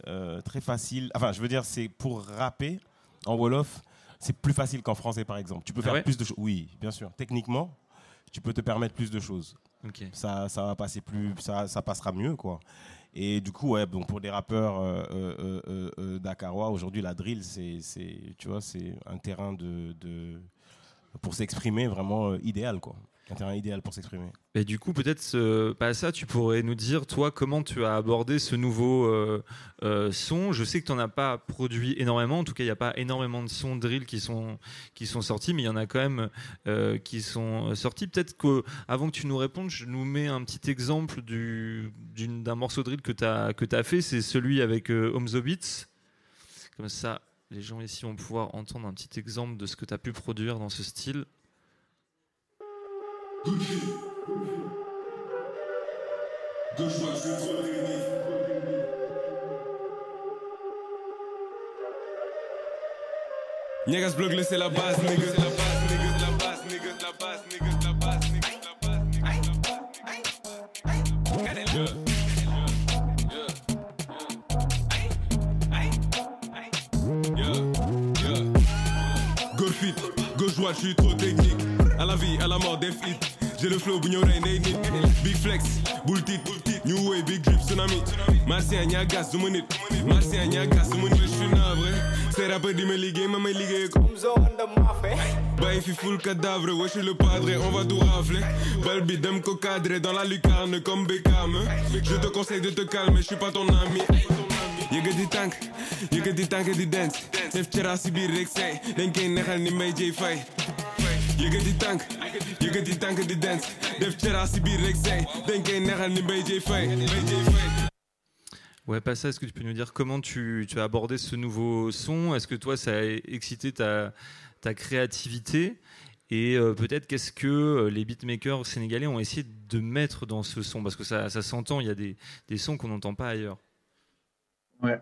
euh, très facile. Enfin, je veux dire, c'est pour rapper en Wolof, c'est plus facile qu'en français, par exemple. Tu peux Ah faire ouais plus de choses. Oui, bien sûr. Techniquement, tu peux te permettre plus de choses. Ok. Ça, ça va passer plus, ça, ça passera mieux, quoi. Et du coup, pour des rappeurs euh, euh, euh, euh, dakarois, aujourd'hui, la drill, c'est, un terrain de, pour s'exprimer vraiment idéal, quoi. Un terrain idéal pour s'exprimer. Et du coup, peut-être, pas ça, tu pourrais nous dire, toi, comment tu as abordé ce nouveau euh, euh, son? Je sais que tu n'en as pas produit énormément, en tout cas, il n'y a pas énormément de sons drill qui sont, qui sont sortis, mais il y en a quand même euh, qui sont sortis. Peut-être qu'avant que tu nous répondes, je nous mets un petit exemple d'un morceau drill que tu as, as fait, c'est celui avec Homes the Beats. Comme ça, les gens ici vont pouvoir entendre un petit exemple de ce que tu as pu produire dans ce style. Niggas bloc c'est la base, nigga. C'est la base, nigga. La base, nigga. La base, nigga. La base, nigga. La base, nigga. Good fit, gauche droite, je suis trop technique. À la vie, à la mort, hit. J'ai le flow, rain, day nit. Big flex, bull tit, new way, big drip, tsunami. Martien, y'a gas, zoom it. Martien, y'a gas, zoom it. Je suis navré. Ces rappeurs disent me liguer, mais me liguer comme Bah, il fait full cadavre, ouais, je suis le padre, on va tout rafler. Balbi, dem ko cadré dans la lucarne comme Beckham. Je te conseille de te calmer, je suis pas ton ami. Yëga di tànk yëga di tànk di dance def cera si biir rek say dañ koy neexal ni may jëy yëga di tànk yëga di tànk di dance def cera si biir rek say dañ koy neexal ni may jëy fay may jëy fay Ouais, pas ça. Est-ce que tu peux nous dire comment tu, tu as abordé ce nouveau son? Est-ce que toi, ça a excité ta, ta créativité? Et euh, peut-être qu'est-ce que euh, les beatmakers sénégalais ont essayé de mettre dans ce son? Parce que ça, ça s'entend, il y a des, des sons qu'on n'entend pas ailleurs. Ouais.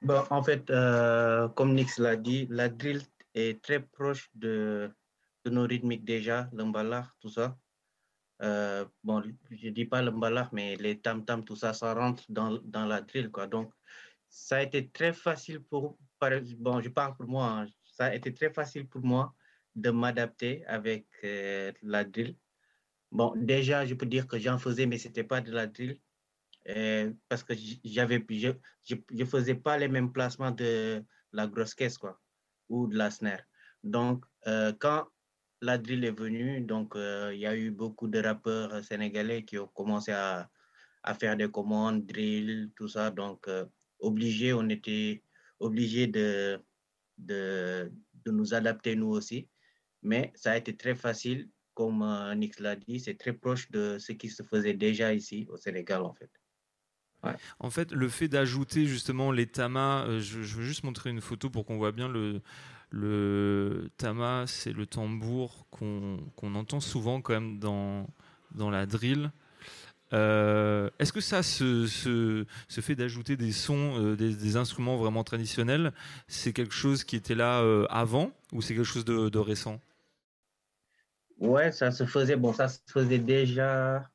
Bon, en fait, euh, comme Nix l'a dit, la drill est très proche de, de nos rythmiques déjà, le mbalar, tout ça. Euh, bon, je dis pas le mbalar, mais les tam-tam, tout ça, ça rentre dans, dans la drill, quoi. Donc, ça a été très facile pour, bon, je parle pour moi, hein, ça a été très facile pour moi de m'adapter avec euh, la drill. Bon, déjà, je peux dire que j'en faisais, mais c'était pas de la drill. Euh, parce que j'avais je, je, faisais pas les mêmes placements de la grosse caisse quoi ou de la snare donc quand la drill est venue donc euh, il y a eu beaucoup de rappeurs sénégalais qui ont commencé à, à faire des commandes drill tout ça. Donc euh, obligé on était obligé de, de de nous adapter nous aussi. Mais ça a été très facile comme euh, Nix l'a dit c'est très proche de ce qui se faisait déjà ici au Sénégal en fait. En fait, le fait d'ajouter justement les tamas, je, je veux juste montrer une photo pour qu'on voit bien le, le tama, c'est le tambour qu'on entend souvent quand même dans, dans la drill. Euh, Est-ce que ça, ce, ce, ce fait d'ajouter des sons, euh, des, des instruments vraiment traditionnels, c'est quelque chose qui était là euh, avant ou c'est quelque chose de, de récent? Ouais, ça se faisait, bon, ça se faisait déjà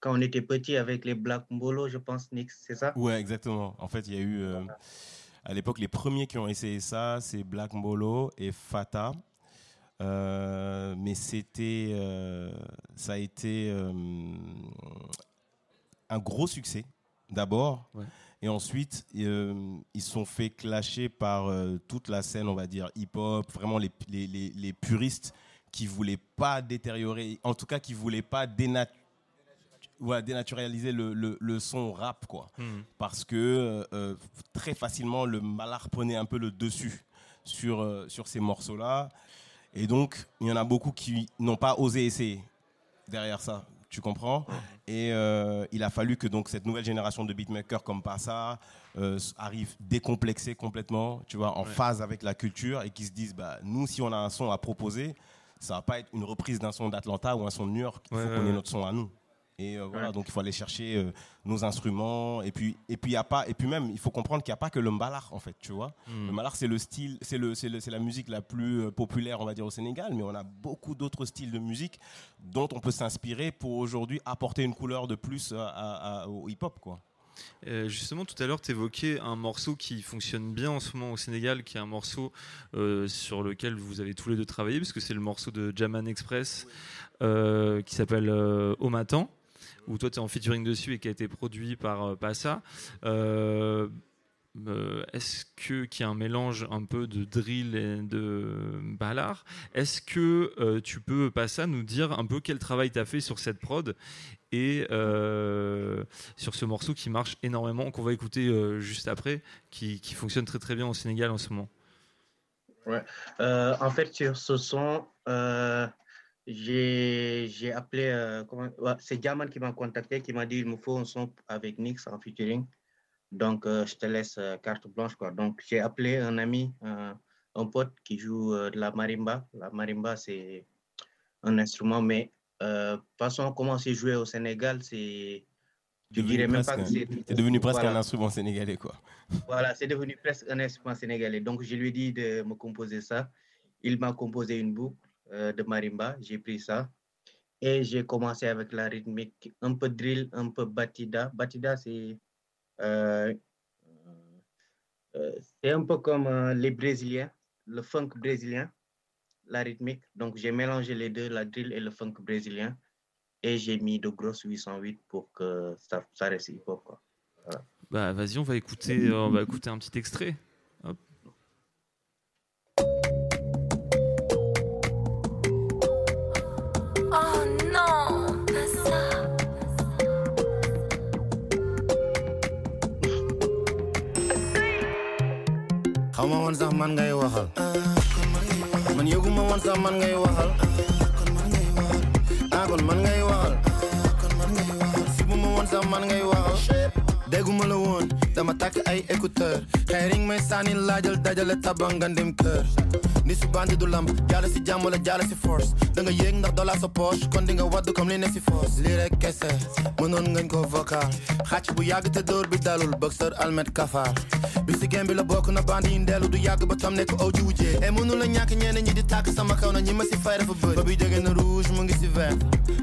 quand on était petit avec les Black Mbolo, je pense, Nix, c'est ça? Ouais, exactement. En fait, il y a eu euh, à l'époque les premiers qui ont essayé ça, c'est Black Mbolo et Fata. Euh, mais c'était, euh, ça a été euh, un gros succès d'abord, Ouais. et ensuite ils sont fait clasher par toute la scène, on va dire hip-hop, vraiment les, les, les, les puristes qui voulaient pas détériorer, en tout cas qui voulaient pas dénaturer voilà, dénaturaliser le, le, le son rap, quoi. Mhm. Parce que euh, euh, très facilement, le malard prenait un peu le dessus sur, euh, sur ces morceaux-là. Et donc, il y en a beaucoup qui n'ont pas osé essayer. derrière ça. Tu comprends? Et euh, il a fallu que donc cette nouvelle génération de beatmakers comme Passa arrive décomplexée complètement, tu vois, en Ouais. phase avec la culture et qui se disent, bah, nous, si on a un son à proposer, ça va pas être une reprise d'un son d'Atlanta ou un son de New York. Il Ouais, faut ouais, qu'on ait ouais. notre son à nous. Et euh, voilà, Ouais. donc il faut aller chercher euh, nos instruments. Et puis, et puis, y a pas, et puis même, il faut comprendre qu'il n'y a pas que le mbalar, en fait, tu vois. Hmm. Le mbalar, c'est le style, c'est le, c'est la musique la plus euh, populaire, on va dire, au Sénégal. Mais on a beaucoup d'autres styles de musique dont on peut s'inspirer pour aujourd'hui apporter une couleur de plus à- à- à- au hip-hop, quoi. Euh, justement, tout à l'heure, tu évoquais un morceau qui fonctionne bien en ce moment au Sénégal, qui est un morceau euh, sur lequel vous avez tous les deux travaillé, parce que c'est le morceau de Jaman Express euh, qui s'appelle Au Matin, où toi tu es en featuring dessus et qui a été produit par euh, Passa. Euh, euh, Est-ce que qu'il y a un mélange un peu de drill et de ballard Est-ce que tu peux Passa nous dire un peu quel travail tu as fait sur cette prod et sur ce morceau qui marche énormément, qu'on va écouter juste après, qui, qui fonctionne très très bien au Sénégal en ce moment? Ouais. En fait, sur ce son, j'ai appelé, euh, c'est Diamant qui m'a contacté, qui m'a dit il me faut un son avec Nix en featuring. Donc, euh, je te laisse euh, carte blanche. Quoi. Donc, j'ai appelé un ami, euh, un pote qui joue de la marimba. La marimba, c'est un instrument, mais façon, comment c'est joué au Sénégal, c'est. Je dirais même pas que c'est. c'est devenu presque Voilà. un instrument sénégalais, quoi. Voilà, c'est devenu presque un instrument sénégalais. Donc, je lui ai dit de me composer ça. Il m'a composé une boucle de marimba. J'ai pris ça. Et j'ai commencé avec la rythmique, un peu drill, un peu batida. Batida, c'est euh, euh, un peu comme euh, les Brésiliens, le funk brésilien, la rythmique. Donc, j'ai mélangé les deux, la drill et le funk brésilien. Et j'ai mis de grosses 808 pour que ça, ça reste hip-hop. Voilà. Bah vas-y, on va écouter, euh, on va écouter un petit extrait. Woon sax man ngay waxal. Man yëguma woon sax man ngay waxal. Ah kon man ngay waxal. Sibuma woon sax man ngay waxal. Dégguma la woon dama takk ay écouteur xeering may sànni laajal dajale tabangandim kër ni su bandi du lamb jaale si jàmm wala jaale si force. Da nga yéeg ndax dollar sa poche kon di nga wadd comme li ne si force. Lii rek kese mënoon ngañ ko vocal xàcc bu yàgg te dóor bi dalul boxeur almet kafaar bi si game bi la bokk na bandi yi du yàgg ba tam nekk aw ji wujjee e mënu la ñàkk ñenn ñi di tàkk sama kaw na ñi ma si fay dafa bëri ba bi jóge na rouge mu ngi si vert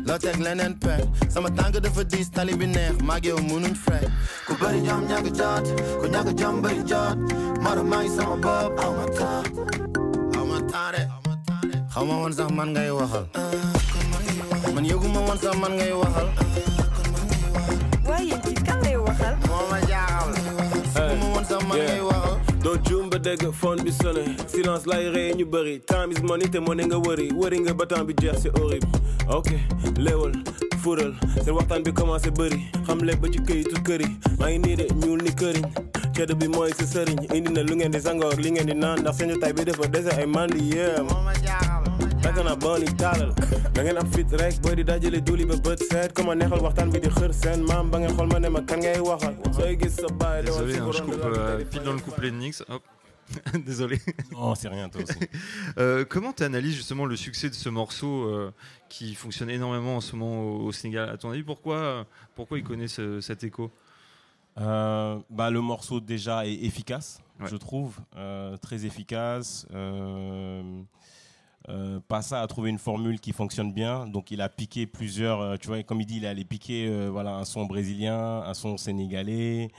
loo teg leneen pen sama tànk dafa diis tali bi neex maag yow mënuñ fray ku bëri jom ñàkk jot ku ñàkk jom bëri jot maro maa sama bopp aw ma taa aw ma taare xaw ma woon sax man ngay waxal man yëguma woon sax man ngay waxal waaye ci kan lay waxal. moo ma jaaxal sibuma woon sax man ngay waxal doo juum ba dégg phone bi sonné silence lay rey ñu bëri time is money te money nga wëri wëri nga ba temps bi jeex c'est horrible ok léewal fural seen waxtaan bi commencé bëri xam le ba ci këyitu kër yi maa ngi nii de ñuul ni këriñ cedd bi mooy sa sëriñ indi na lu ngeen di sangoor li ngeen di naan ndax seen tay bi dafa dese ay mandi yee takk na bon yi taalal da ngeen am fit rek booy di dajale duli ba bët seet comme neexal waxtaan bi di xër seen maam ba ngeen xool ma ne ma kan ngay waxal sooy gis sa baay dawal Désolé, si je borom coupe de la euh, télé. pile dans le couplet de Nix. Hop. Désolé. Non, c'est rien, toi aussi. Euh, comment tu analyses justement le succès de ce morceau euh, qui fonctionne énormément en ce moment au, au Sénégal? À ton avis, pourquoi, pourquoi il connaît ce- cet écho? Euh, bah, le morceau déjà est efficace, je trouve, euh, très efficace. Euh, euh, Passa a trouvé une formule qui fonctionne bien, donc il a piqué plusieurs, euh, tu vois, comme il dit, il allé piquer euh, voilà, un son brésilien, un son sénégalais,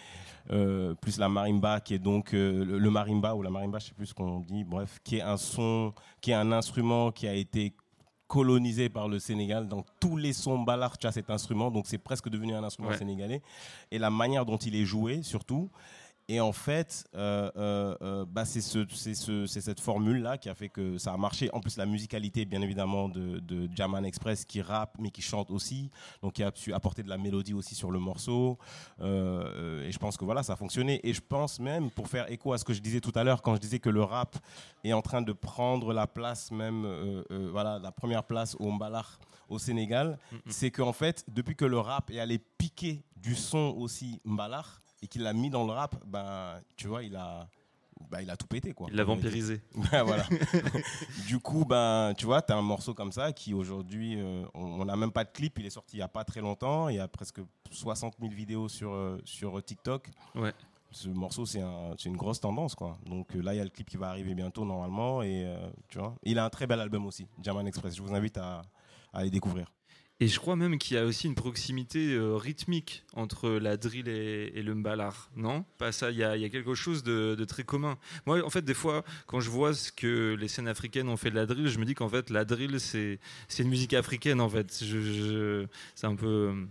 plus la marimba qui est donc le, le marimba ou la marimba, je sais plus ce qu'on dit, bref, qui est un son, qui est un instrument qui a été colonisé par le Sénégal. Dans tous les sons tu as cet instrument, donc c'est presque devenu un instrument Ouais. sénégalais. Et la manière dont il est joué, surtout. Et en fait, euh, euh, euh, bah, c'est ce, c'est ce- c'est cette formule-là qui a fait que ça a marché. En plus, la musicalité, bien évidemment, de, de Jaman Express qui rappe, mais qui chante aussi. Donc, qui a su apporter de la mélodie aussi sur le morceau. Et je pense que voilà, ça a fonctionné. Et je pense même, pour faire écho à ce que je disais tout à l'heure, quand je disais que le rap est en train de prendre la place même, voilà, la première place au Mbalar au Sénégal, c'est qu'en fait, depuis que le rap est allé piquer du son aussi mbalar et qu'il l'a mis dans le rap, ben, tu vois, il a, bah, il a tout pété quoi. Il l'a vampirisé. Ouais, voilà. du coup, ben, tu vois, tu as un morceau comme ça qui aujourd'hui, euh, on n'a même pas de clip, il est sorti il n'y a pas très longtemps, il y a presque 60 000 vidéos sur, euh, sur TikTok. Ouais. Ce morceau, c'est un, une grosse tendance quoi. Donc euh, là, il y a le clip qui va arriver bientôt normalement et euh, tu vois, il a un très bel album aussi, German Express. Je vous invite à, à aller découvrir. Et je crois même qu'il y a aussi une proximité euh, rythmique entre la drill et, et le mbalar, non? Pas ça, il y, a, il y a quelque chose de, de très commun. Moi, en fait, des fois, quand je vois ce que les scènes africaines ont fait de la drill, je me dis qu'en fait, la drill, c'est une musique africaine, en fait. Je, je- c'est un peu...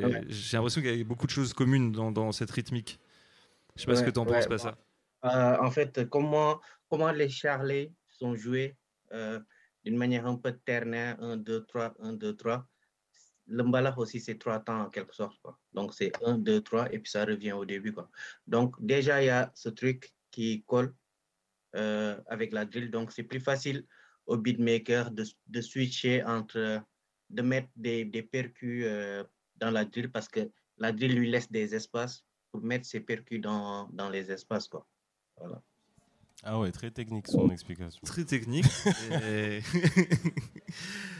voilà, Ouais. J'ai l'impression qu'il y a beaucoup de choses communes dans, dans cette rythmique. Je sais pas ce que tu en ouais, penses, pas ça. Euh, en fait, comment, comment les charlets sont joués euh, d'une manière un peu ternaire, 1, 2, 3, 1, 2, 3. Le mbalak aussi, c'est trois temps en quelque sorte. Donc, c'est 1, 2, 3, et puis ça revient au début. Donc, déjà, il y a ce truc qui colle euh, avec la drill. Donc, c'est plus facile au beatmaker de, switcher entre, de mettre des, des percus euh, dans la drill parce que la drill lui laisse des espaces pour mettre ses percus dans, les espaces. Voilà. Ah ouais, très technique son explication. Très technique. Et-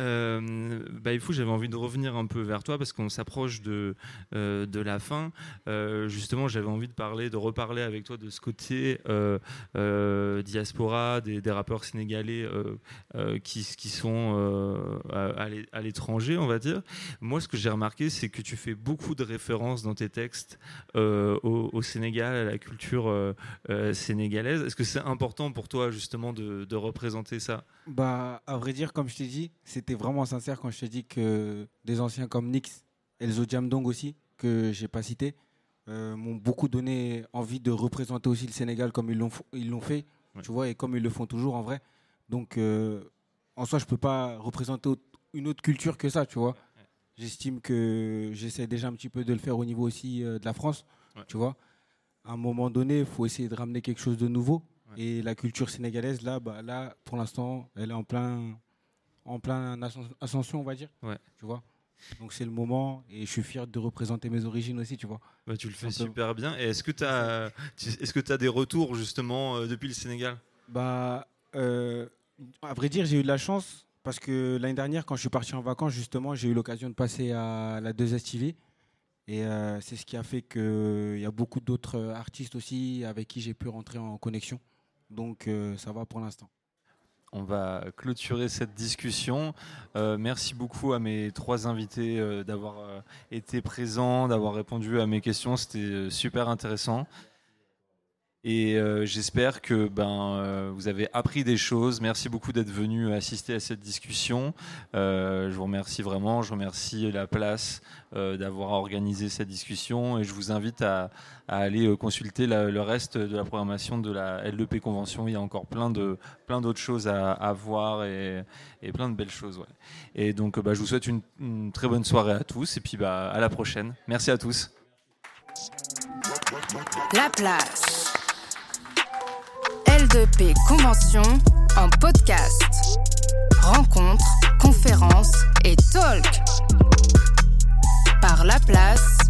Euh, bah, il faut, j'avais envie de revenir un peu vers toi parce qu'on s'approche de, euh, de la fin. Euh, justement, j'avais envie de parler, de reparler avec toi de ce côté diaspora, des, rappeurs sénégalais qui, qui sont à, à l'é- à l'étranger, on va dire. Moi, ce que j'ai remarqué, c'est que tu fais beaucoup de références dans tes textes au, Sénégal, à la culture sénégalaise. Est-ce que c'est important pour toi, justement, de, de représenter ça? Bah, à vrai dire, comme je t'ai dit, c'était vraiment sincère quand je t'ai dit que des anciens comme Nix, Elzo Jamdong aussi, que j'ai pas cité, euh, m'ont beaucoup donné envie de représenter aussi le Sénégal comme ils l'ont ils l'ont fait, tu vois, et comme ils le font toujours en vrai. Donc, euh, en soi, je peux pas représenter une autre culture que ça, tu vois. J'estime que j'essaie déjà un petit peu de le faire au niveau aussi euh, de la France, tu vois. À un moment donné, il faut essayer de ramener quelque chose de nouveau. Et la culture sénégalaise, là, bah, là, pour l'instant, elle est en plein, en plein ascen- ascension, on va dire. Ouais. Tu vois? Donc c'est le moment et je suis fier de représenter mes origines aussi, tu vois. Bah, tu le fais super bien. Et est-ce que tu as, est-ce que as des retours, justement, euh, depuis le Sénégal? Bah, euh, à vrai dire, j'ai eu de la chance parce que l'année dernière, quand je suis parti en vacances, justement, j'ai eu l'occasion de passer à la 2S TV. Et euh, c'est ce qui a fait qu'il y a beaucoup d'autres artistes aussi avec qui j'ai pu rentrer en connexion. Donc ça va pour l'instant. On va clôturer cette discussion. Euh, merci beaucoup à mes trois invités euh, d'avoir euh, été présents, d'avoir répondu à mes questions. C'était super intéressant. Et euh, j'espère que ben, euh, vous avez appris des choses. Merci beaucoup d'être venu assister à cette discussion. Euh, je vous remercie vraiment. Je remercie la place d'avoir organisé cette discussion. Et je vous invite à, aller consulter le reste de la programmation de la LEP Convention. Il y a encore plein de plein d'autres choses à, voir et, plein de belles choses. Et donc, bah, je vous souhaite une, une très bonne soirée à tous. Et puis, bah, à la prochaine. Merci à tous. La place. L2P Convention en podcast. Rencontres, conférences et talk. Par La Place